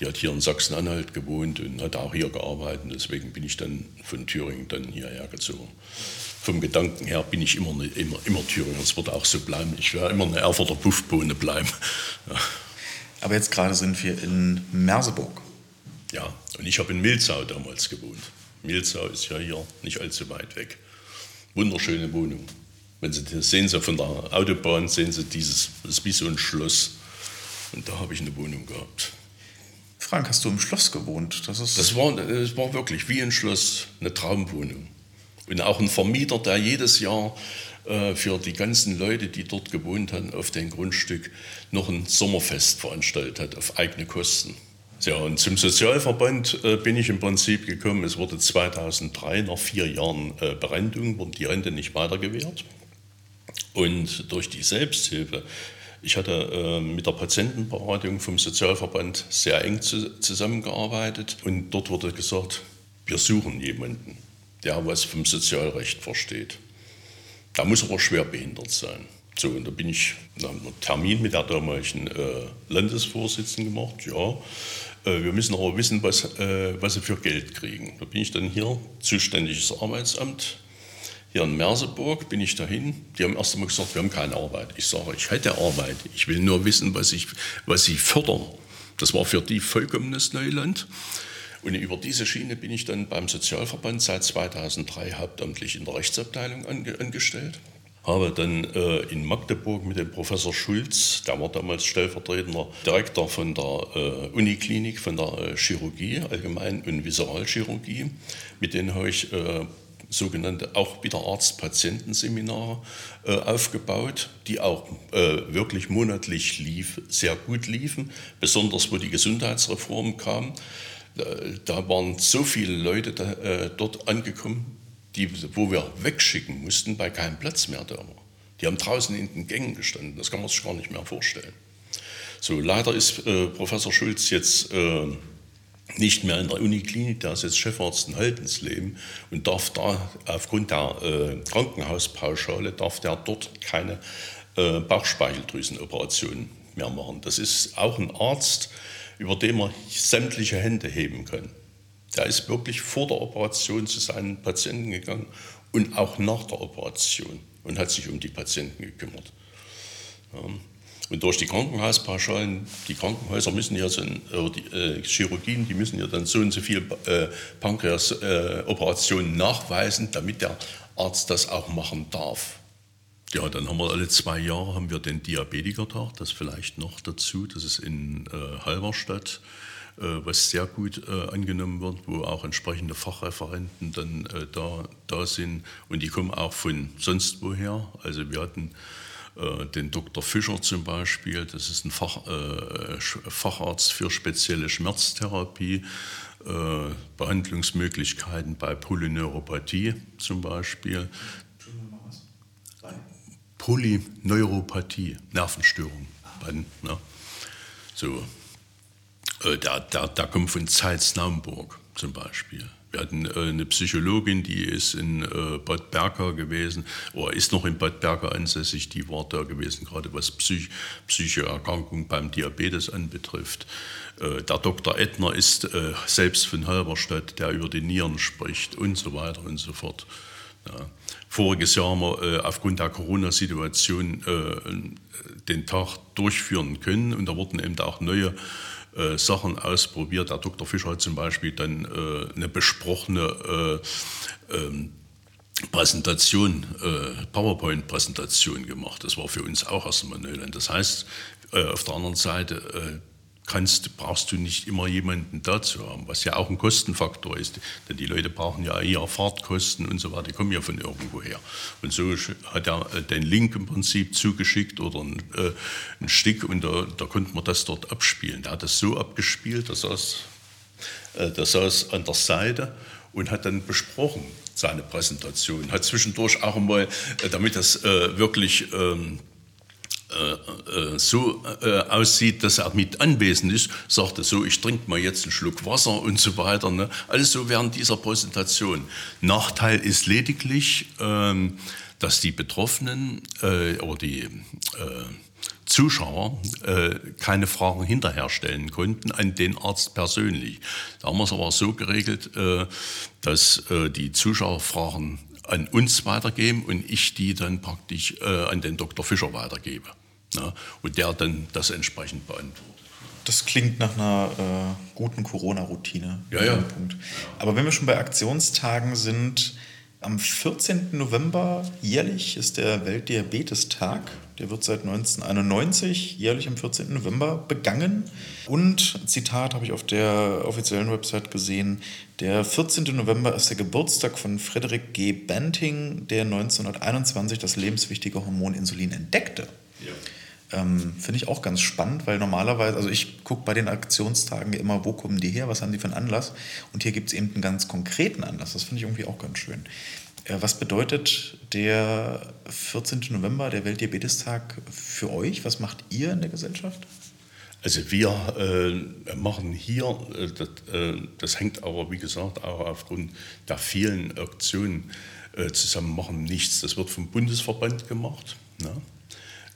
die hat hier in Sachsen-Anhalt gewohnt und hat auch hier gearbeitet. Deswegen bin ich dann von Thüringen dann hierher gezogen vom Gedanken her bin ich immer, immer, immer Thüringer. Es wird auch so bleiben. Ich werde immer eine Erfurter Puffbohne bleiben. [laughs] Ja. Aber jetzt gerade sind wir in Merseburg. Ja, und ich habe in Milzau damals gewohnt. Milzau ist ja hier nicht allzu weit weg. Wunderschöne Wohnung. Wenn Sie das sehen Sie von der Autobahn, sehen Sie dieses, das ist wie so ein Schloss. Und da habe ich eine Wohnung gehabt. Frank, hast du im Schloss gewohnt? Das, ist das, war, das war wirklich wie ein Schloss, eine Traumwohnung. Und auch ein Vermieter, der jedes Jahr äh, für die ganzen Leute, die dort gewohnt haben, auf dem Grundstück noch ein Sommerfest veranstaltet hat, auf eigene Kosten. Ja, und zum Sozialverband äh, bin ich im Prinzip gekommen. Es wurde 2003, nach vier Jahren äh, Berendung, wurde die Rente nicht weiter gewährt. Und durch die Selbsthilfe, ich hatte mit der Patientenberatung vom Sozialverband sehr eng zusammengearbeitet und dort wurde gesagt, wir suchen jemanden der was vom Sozialrecht versteht. Da muss aber schwer behindert sein. So, und da bin ich, da haben wir einen Termin mit der damaligen äh, Landesvorsitzenden gemacht. Ja, äh, wir müssen aber wissen, was, äh, was sie für Geld kriegen. Da bin ich dann hier, zuständiges Arbeitsamt, hier in Merseburg, bin ich dahin. Die haben erst einmal gesagt, wir haben keine Arbeit. Ich sage, ich hätte Arbeit. Ich will nur wissen, was, ich, was sie fördern. Das war für die vollkommenes Neuland. Und über diese Schiene bin ich dann beim Sozialverband seit 2003 hauptamtlich in der Rechtsabteilung ange angestellt. Habe dann äh, in Magdeburg mit dem Professor Schulz, der war damals stellvertretender Direktor von der äh, Uniklinik, von der äh, Chirurgie, Allgemein- und Visceralchirurgie, mit denen habe ich äh, sogenannte auch wieder Arzt-Patienten-Seminare äh, aufgebaut, die auch äh, wirklich monatlich lief, sehr gut liefen, besonders wo die Gesundheitsreform kam. Da waren so viele Leute da, äh, dort angekommen, die, wo wir wegschicken mussten, weil kein Platz mehr da war. Die haben draußen in den Gängen gestanden, das kann man sich gar nicht mehr vorstellen. So, leider ist äh, Professor Schulz jetzt äh, nicht mehr in der Uniklinik, der ist jetzt Chefarzt in Haldensleben und darf da aufgrund der äh, Krankenhauspauschale, darf der dort keine äh, Bauchspeicheldrüsenoperation mehr machen. Das ist auch ein Arzt, über den man sämtliche Hände heben kann. Der ist wirklich vor der Operation zu seinen Patienten gegangen und auch nach der Operation und hat sich um die Patienten gekümmert. Ja. Und durch die Krankenhauspauschalen, die Krankenhäuser müssen ja so, äh, die äh, Chirurgien, die müssen ja dann so und so viele äh, Pankreas-Operationen äh, nachweisen, damit der Arzt das auch machen darf. Ja, dann haben wir alle zwei Jahre haben wir den Diabetikertag, das vielleicht noch dazu, das ist in äh, Halberstadt, äh, was sehr gut äh, angenommen wird, wo auch entsprechende Fachreferenten dann äh, da, da sind und die kommen auch von sonst woher. Also wir hatten äh, den Dr. Fischer zum Beispiel, das ist ein Fach, äh, Facharzt für spezielle Schmerztherapie, Behandlungsmöglichkeiten bei Polyneuropathie zum Beispiel. Polyneuropathie, Nervenstörung. Ne? So, äh, der, der, der kommt von Zeitz-Naumburg zum Beispiel. Wir hatten äh, eine Psychologin, die ist in äh, Bad Berka gewesen, oder ist noch in Bad Berka ansässig, die war da gewesen, gerade was Psych psychische Erkrankungen beim Diabetes anbetrifft. Äh, der Dr. Ettner ist äh, selbst von Halberstadt, der über die Nieren spricht und so weiter und so fort. Ja. Voriges Jahr haben wir äh, aufgrund der Corona-Situation äh, den Tag durchführen können und da wurden eben auch neue äh, Sachen ausprobiert. Der Dr. Fischer hat zum Beispiel dann eine besprochene äh, ähm, Präsentation, PowerPoint-Präsentation gemacht. Das war für uns auch erstmal Neuland. Das heißt, auf der anderen Seite kannst, brauchst du nicht immer jemanden dazu haben, was ja auch ein Kostenfaktor ist. Denn die Leute brauchen ja eher Fahrtkosten und so weiter, die kommen ja von irgendwo her. Und so hat er äh, den Link im Prinzip zugeschickt oder ein, äh, ein Stick und da, da konnte man das dort abspielen. Der hat das so abgespielt, der saß, äh, saß an der Seite und hat dann besprochen seine Präsentation. Hat zwischendurch auch mal, äh, damit das äh, wirklich... Ähm, äh, äh, so äh, aussieht, dass er mit anwesend ist, sagt er so, ich trinke mal jetzt einen Schluck Wasser und so weiter. Ne? Alles so während dieser Präsentation. Nachteil ist lediglich, ähm, dass die Betroffenen oder die Zuschauer äh, keine Fragen hinterher stellen konnten an den Arzt persönlich. Da haben wir es aber so geregelt, äh, dass äh, die Zuschauer Fragen an uns weitergeben und ich die dann praktisch an den Dr. Fischer weitergebe ne? und der dann das entsprechend beantwortet. Das klingt nach einer äh, guten Corona-Routine. Ja, ja. Aber wenn wir schon bei Aktionstagen sind, am 14. November jährlich ist der Weltdiabetestag. Der wird seit 1991 jährlich am 14. November begangen. Und, Zitat habe ich auf der offiziellen Website gesehen, der 14. November ist der Geburtstag von Frederick G. Banting, der 1921 das lebenswichtige Hormon Insulin entdeckte. Ja. Ähm, Finde ich auch ganz spannend, weil normalerweise, also ich gucke bei den Aktionstagen immer, wo kommen die her, was haben die für einen Anlass? Und hier gibt es eben einen ganz konkreten Anlass. Das finde ich irgendwie auch ganz schön. Äh, was bedeutet der 14. November, der Weltdiabetestag, für euch? Was macht ihr in der Gesellschaft? Also wir äh, machen hier, äh, das, äh, das, hängt aber wie gesagt auch aufgrund der vielen Aktionen äh, zusammen, machen nichts. Das wird vom Bundesverband gemacht. Ne?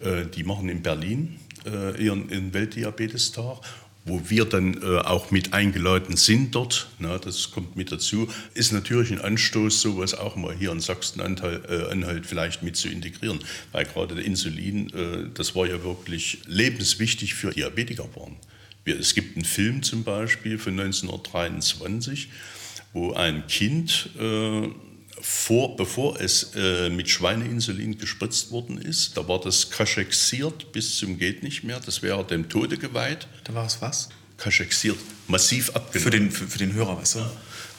Äh, die machen in Berlin äh, ihren Weltdiabetestag wo wir dann äh, auch mit eingeladen sind dort, na, das kommt mit dazu, ist natürlich ein Anstoß, sowas auch mal hier in Sachsen-Anhalt vielleicht mit zu integrieren, weil gerade der Insulin, das war ja wirklich lebenswichtig für Diabetiker waren. es gibt einen Film zum Beispiel von 1923, wo ein Kind vor, bevor es äh, mit Schweineinsulin gespritzt worden ist. Da war das kaschexiert bis zum geht nicht mehr. Das wäre dem Tode geweiht. Da war es was? Kaschexiert, massiv abgenommen. Für den, für, für den Hörer, weißt du?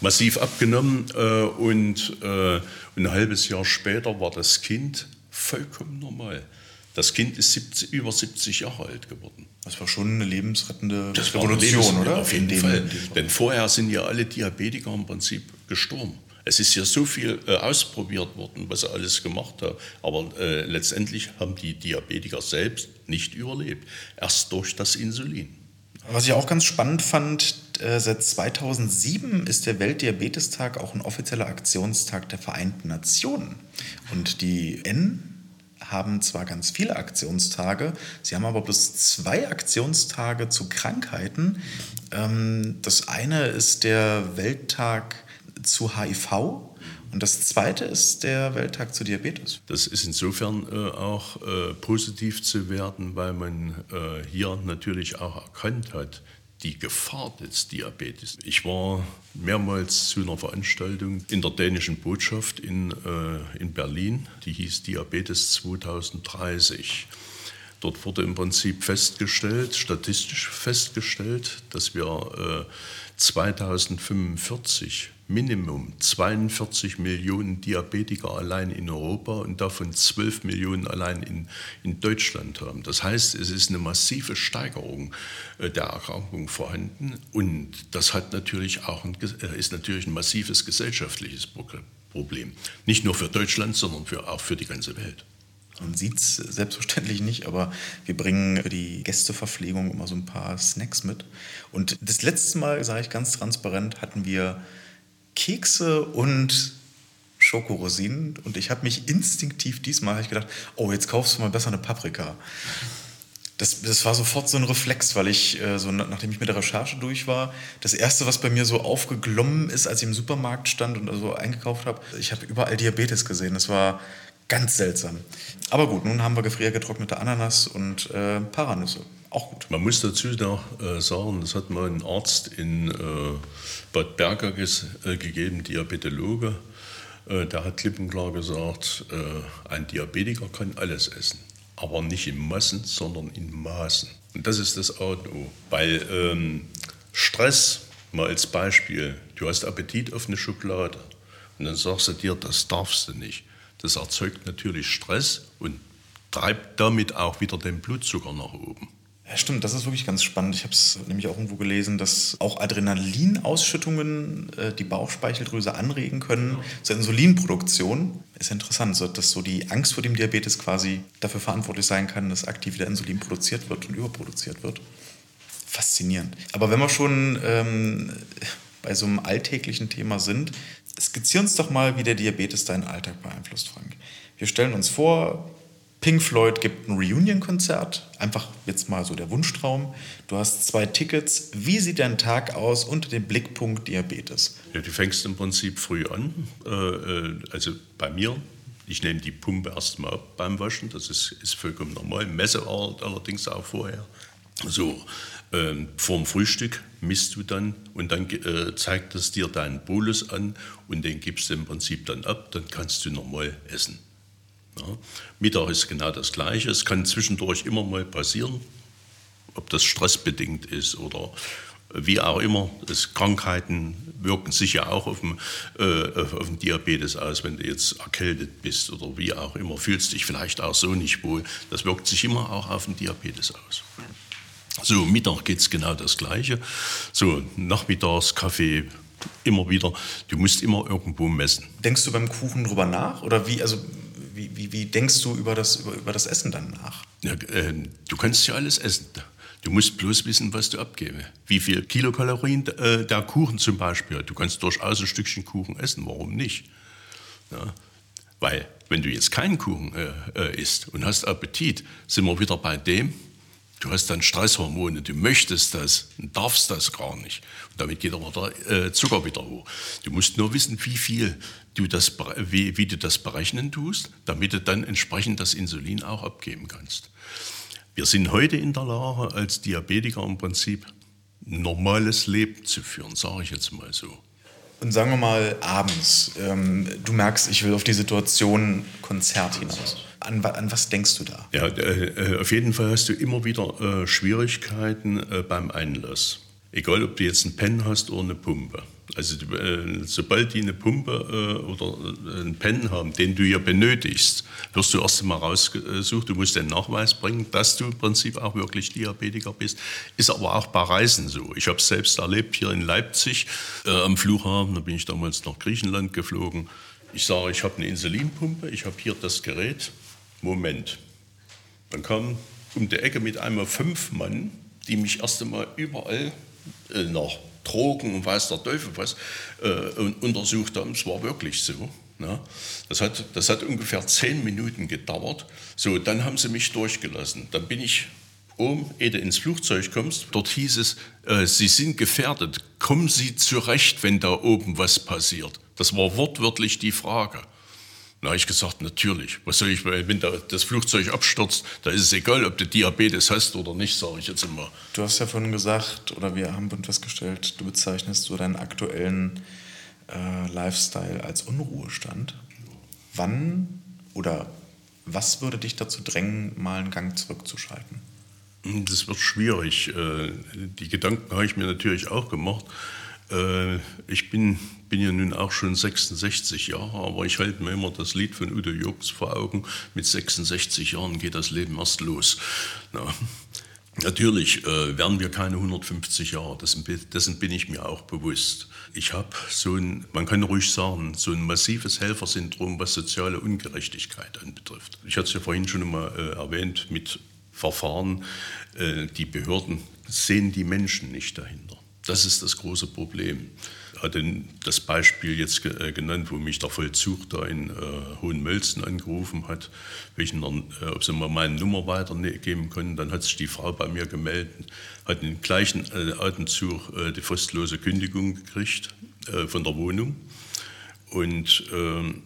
Massiv abgenommen äh, und äh, ein halbes Jahr später war das Kind vollkommen normal. Das Kind ist 70, über 70 Jahre alt geworden. Das war schon eine lebensrettende das Revolution, Lebens oder? Auf jeden Fall. Denn vorher sind ja alle Diabetiker im Prinzip gestorben. Es ist ja so viel äh, ausprobiert worden, was er alles gemacht hat. Aber äh, letztendlich haben die Diabetiker selbst nicht überlebt. Erst durch das Insulin. Was ich auch ganz spannend fand, äh, seit 2007 ist der Weltdiabetestag auch ein offizieller Aktionstag der Vereinten Nationen. Und die N haben zwar ganz viele Aktionstage, sie haben aber bloß zwei Aktionstage zu Krankheiten. Ähm, das eine ist der Welttag zu HIV und das zweite ist der Welttag zu Diabetes. Das ist insofern äh, auch äh, positiv zu werden, weil man äh, hier natürlich auch erkannt hat, die Gefahr des Diabetes. Ich war mehrmals zu einer Veranstaltung in der dänischen Botschaft in, äh, in Berlin, die hieß Diabetes 2030. Dort wurde im Prinzip festgestellt, statistisch festgestellt, dass wir 2045 äh, Minimum 42 Millionen Diabetiker allein in Europa und davon 12 Millionen allein in, in Deutschland haben. Das heißt, es ist eine massive Steigerung äh, der Erkrankung vorhanden und das hat natürlich auch ein, äh, ist natürlich ein massives gesellschaftliches Problem. Nicht nur für Deutschland, sondern für, auch für die ganze Welt. Man sieht es selbstverständlich nicht, aber wir bringen für die Gästeverpflegung immer so ein paar Snacks mit. Und das letzte Mal, sage ich ganz transparent, hatten wir Kekse und Schokorosinen und ich habe mich instinktiv diesmal ich gedacht, oh, jetzt kaufst du mal besser eine Paprika. Das, das war sofort so ein Reflex, weil ich, äh, so, nachdem ich mit der Recherche durch war, das Erste, was bei mir so aufgeglommen ist, als ich im Supermarkt stand und also eingekauft habe, ich habe überall Diabetes gesehen. Das war ganz seltsam. Aber gut, nun haben wir gefriergetrocknete Ananas und äh, Paranüsse auch gut. Man muss dazu noch äh, sagen, das hat mal ein Arzt in äh, Bad Berger äh, gegeben, Diabetologe. Äh, der hat klipp und klar gesagt, äh, ein Diabetiker kann alles essen, aber nicht in Massen, sondern in Maßen. Und das ist das A und O. Weil ähm, Stress, mal als Beispiel, du hast Appetit auf eine Schokolade und dann sagst du dir, das darfst du nicht. Das erzeugt natürlich Stress und treibt damit auch wieder den Blutzucker nach oben. Ja, stimmt, das ist wirklich ganz spannend. Ich habe es nämlich auch irgendwo gelesen, dass auch Adrenalinausschüttungen äh, die Bauchspeicheldrüse anregen können zur Insulinproduktion. Ist interessant, so, dass so die Angst vor dem Diabetes quasi dafür verantwortlich sein kann, dass aktiv wieder Insulin produziert wird und überproduziert wird. Faszinierend. Aber wenn wir schon ähm, bei so einem alltäglichen Thema sind, skizzier uns doch mal, wie der Diabetes deinen Alltag beeinflusst, Frank. Wir stellen uns vor, Pink Floyd gibt ein Reunion-Konzert. Einfach jetzt mal so der Wunschtraum. Du hast zwei Tickets. Wie sieht dein Tag aus unter dem Blickpunkt Diabetes? Ja, du fängst im Prinzip früh an. Äh, äh, also bei mir, ich nehme die Pumpe erstmal ab beim Waschen. Das ist, ist vollkommen normal. Messe allerdings auch vorher. So, äh, vorm Frühstück misst du dann und dann äh, zeigt es dir deinen Bolus an und den gibst du im Prinzip dann ab. Dann kannst du normal essen. Ja. Mittag ist genau das Gleiche. Es kann zwischendurch immer mal passieren, ob das stressbedingt ist oder wie auch immer. Das Krankheiten wirken sich ja auch auf den, äh, auf den Diabetes aus, wenn du jetzt erkältet bist oder wie auch immer, fühlst dich vielleicht auch so nicht wohl. Das wirkt sich immer auch auf den Diabetes aus. So, Mittag geht es genau das Gleiche. So, nachmittags Kaffee, immer wieder. Du musst immer irgendwo messen. Denkst du beim Kuchen drüber nach? Oder wie, also wie, wie, wie denkst du über das, über, über das Essen dann nach? Ja, äh, du kannst ja alles essen. Du musst bloß wissen, was du abgebe. Wie viel Kilokalorien äh, der Kuchen zum Beispiel hat. Du kannst durchaus ein Stückchen Kuchen essen, warum nicht? Ja, weil, wenn du jetzt keinen Kuchen äh, äh isst und hast Appetit, sind wir wieder bei dem, Du hast dann Stresshormone, du möchtest das und darfst das gar nicht. Und damit geht aber der äh, Zucker wieder hoch. Du musst nur wissen, wie viel du das, wie, wie du das berechnen tust, damit du dann entsprechend das Insulin auch abgeben kannst. Wir sind heute in der Lage, als Diabetiker im Prinzip ein normales Leben zu führen, sage ich jetzt mal so. Und sagen wir mal abends, ähm, du merkst, ich will auf die Situation Konzert hinaus. An, an, was denkst du da? Ja, äh, äh, auf jeden Fall hast du immer wieder äh, Schwierigkeiten beim Einlass. Egal, ob du jetzt einen Pen hast oder eine Pumpe. Also sobald die eine Pumpe oder einen Pen haben, den du ja benötigst, wirst du erst einmal rausgesucht. Du musst den Nachweis bringen, dass du im Prinzip auch wirklich Diabetiker bist. Ist aber auch bei Reisen so. Ich habe es selbst erlebt hier in Leipzig am Flughafen. Da bin ich damals nach Griechenland geflogen. Ich sage, ich habe eine Insulinpumpe, ich habe hier das Gerät. Moment. Dann kam um die Ecke mit einmal fünf Mann, die mich erst einmal überall äh, nach Drogen und weiß der Teufel was äh, untersucht haben. Es war wirklich so. Ne? Das, hat, das hat ungefähr zehn Minuten gedauert. So, dann haben sie mich durchgelassen. Dann bin ich oben, ehe du ins Flugzeug kommst. Dort hieß es, äh, Sie sind gefährdet. Kommen Sie zurecht, wenn da oben was passiert. Das war wortwörtlich die Frage. Na, ich gesagt, natürlich. Was soll ich, wenn das Flugzeug abstürzt, da ist es egal, ob du Diabetes hast oder nicht, sage ich jetzt immer. Du hast ja vorhin gesagt, oder wir haben festgestellt, du bezeichnest so deinen aktuellen äh, Lifestyle als Unruhestand. Wann oder was würde dich dazu drängen, mal einen Gang zurückzuschalten? Das wird schwierig. Äh, die Gedanken habe ich mir natürlich auch gemacht. Äh, ich bin, bin ja nun auch schon 66 Jahre, aber ich halte mir immer das Lied von Udo Jürgens vor Augen. Mit 66 Jahren geht das Leben erst los. Na, natürlich äh, werden wir keine 150 Jahre, dessen, dessen bin ich mir auch bewusst. Ich habe so ein, man kann ruhig sagen, so ein massives Helfersyndrom, was soziale Ungerechtigkeit anbetrifft. Ich hatte es ja vorhin schon mal äh, erwähnt mit Verfahren. Äh, die Behörden sehen die Menschen nicht dahinter. Das ist das große Problem. Ich hatte das Beispiel jetzt äh, genannt, wo mich der Vollzug da in äh, Hohenmölzen angerufen hat, welchen, äh, ob sie mir meine Nummer weitergeben können. Dann hat sich die Frau bei mir gemeldet, hat im gleichen äh, Atemzug äh, die fristlose Kündigung gekriegt äh, von der Wohnung und, ähm,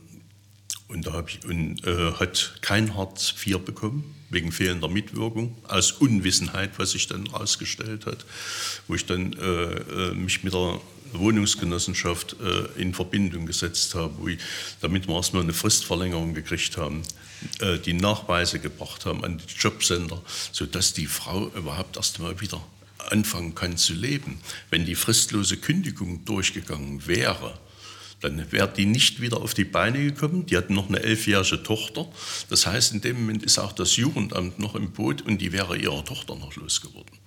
und, da ich, und hat kein Hartz IV bekommen wegen fehlender Mitwirkung, aus Unwissenheit, was sich dann herausgestellt hat, wo ich dann äh, äh, mich mit der Wohnungsgenossenschaft äh, in Verbindung gesetzt habe, ich, damit wir erstmal eine Fristverlängerung gekriegt haben, äh, die Nachweise gebracht haben an die Jobcenter, sodass die Frau überhaupt erst mal wieder anfangen kann zu leben. Wenn die fristlose Kündigung durchgegangen wäre, dann wäre die nicht wieder auf die Beine gekommen. Die hatten noch eine elfjährige Tochter. Das heißt, in dem Moment ist auch das Jugendamt noch im Boot und die wäre ihrer Tochter noch losgeworden.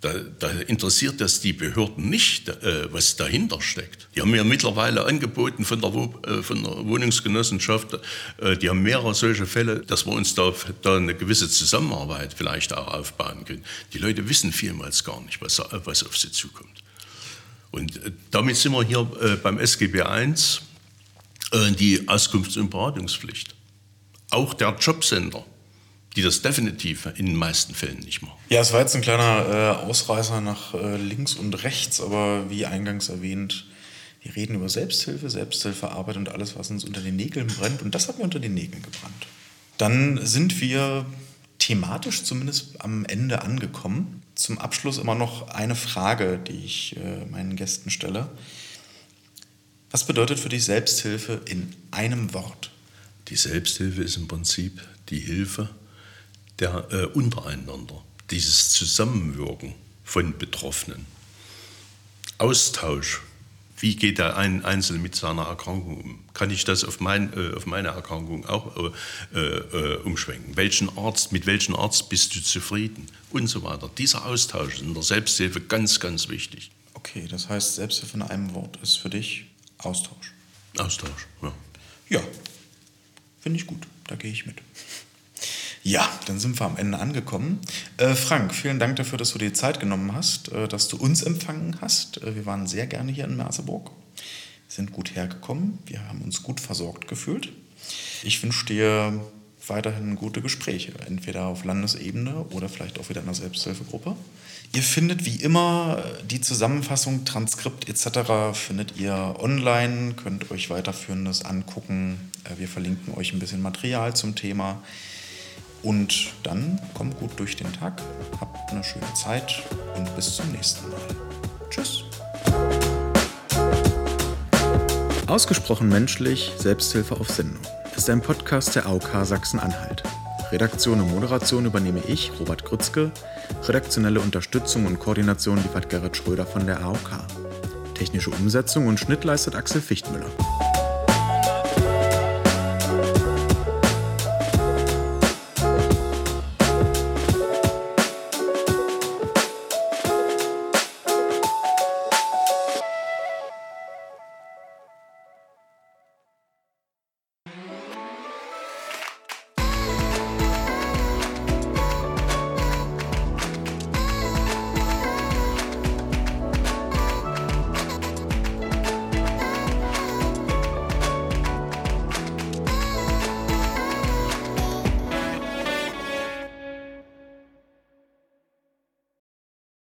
Da, da, interessiert das die Behörden nicht, äh, was dahinter steckt. Die haben mir mittlerweile angeboten von der, äh, von der Wohnungsgenossenschaft, äh, die haben mehrere solche Fälle, dass wir uns da, da, eine gewisse Zusammenarbeit vielleicht auch aufbauen können. Die Leute wissen vielmals gar nicht, was, was auf sie zukommt. Und äh, damit sind wir hier äh, beim SGB I, äh, die Auskunfts- und Beratungspflicht. Auch der Jobcenter die das definitiv in den meisten Fällen nicht machen. Ja, es war jetzt ein kleiner Ausreißer nach links und rechts, aber wie eingangs erwähnt, wir reden über Selbsthilfe, Selbsthilfearbeit und alles, was uns unter den Nägeln brennt. Und das hat mir unter den Nägeln gebrannt. Dann sind wir thematisch zumindest am Ende angekommen. Zum Abschluss immer noch eine Frage, die ich äh, meinen Gästen stelle. Was bedeutet für dich Selbsthilfe in einem Wort? Die Selbsthilfe ist im Prinzip die Hilfe der äh, untereinander, dieses Zusammenwirken von Betroffenen. Austausch. Wie geht der ein Einzelne mit seiner Erkrankung um? Kann ich das auf, mein, äh, auf meine Erkrankung auch äh, äh, umschwenken? Welchen Arzt, mit welchem Arzt bist du zufrieden? Und so weiter. Dieser Austausch ist in der Selbsthilfe ganz, ganz wichtig. Okay, das heißt, Selbsthilfe in einem Wort ist für dich Austausch. Austausch, ja. Ja, finde ich gut. Da gehe ich mit. Ja, dann sind wir am Ende angekommen. Äh, Frank, vielen Dank dafür, dass du dir Zeit genommen hast, äh, dass du uns empfangen hast. Äh, wir waren sehr gerne hier in Merseburg, sind gut hergekommen, wir haben uns gut versorgt gefühlt. Ich wünsche dir weiterhin gute Gespräche, entweder auf Landesebene oder vielleicht auch wieder in der Selbsthilfegruppe. Ihr findet wie immer die Zusammenfassung, Transkript etc. findet ihr online, könnt euch weiterführendes angucken. Äh, wir verlinken euch ein bisschen Material zum Thema. Und dann kommt gut durch den Tag, habt eine schöne Zeit und bis zum nächsten Mal. Tschüss. Ausgesprochen menschlich, Selbsthilfe auf Sendung ist ein Podcast der AOK Sachsen-Anhalt. Redaktion und Moderation übernehme ich, Robert Grützke. Redaktionelle Unterstützung und Koordination liefert Gerrit Schröder von der AOK. Technische Umsetzung und Schnitt leistet Axel Fichtmüller.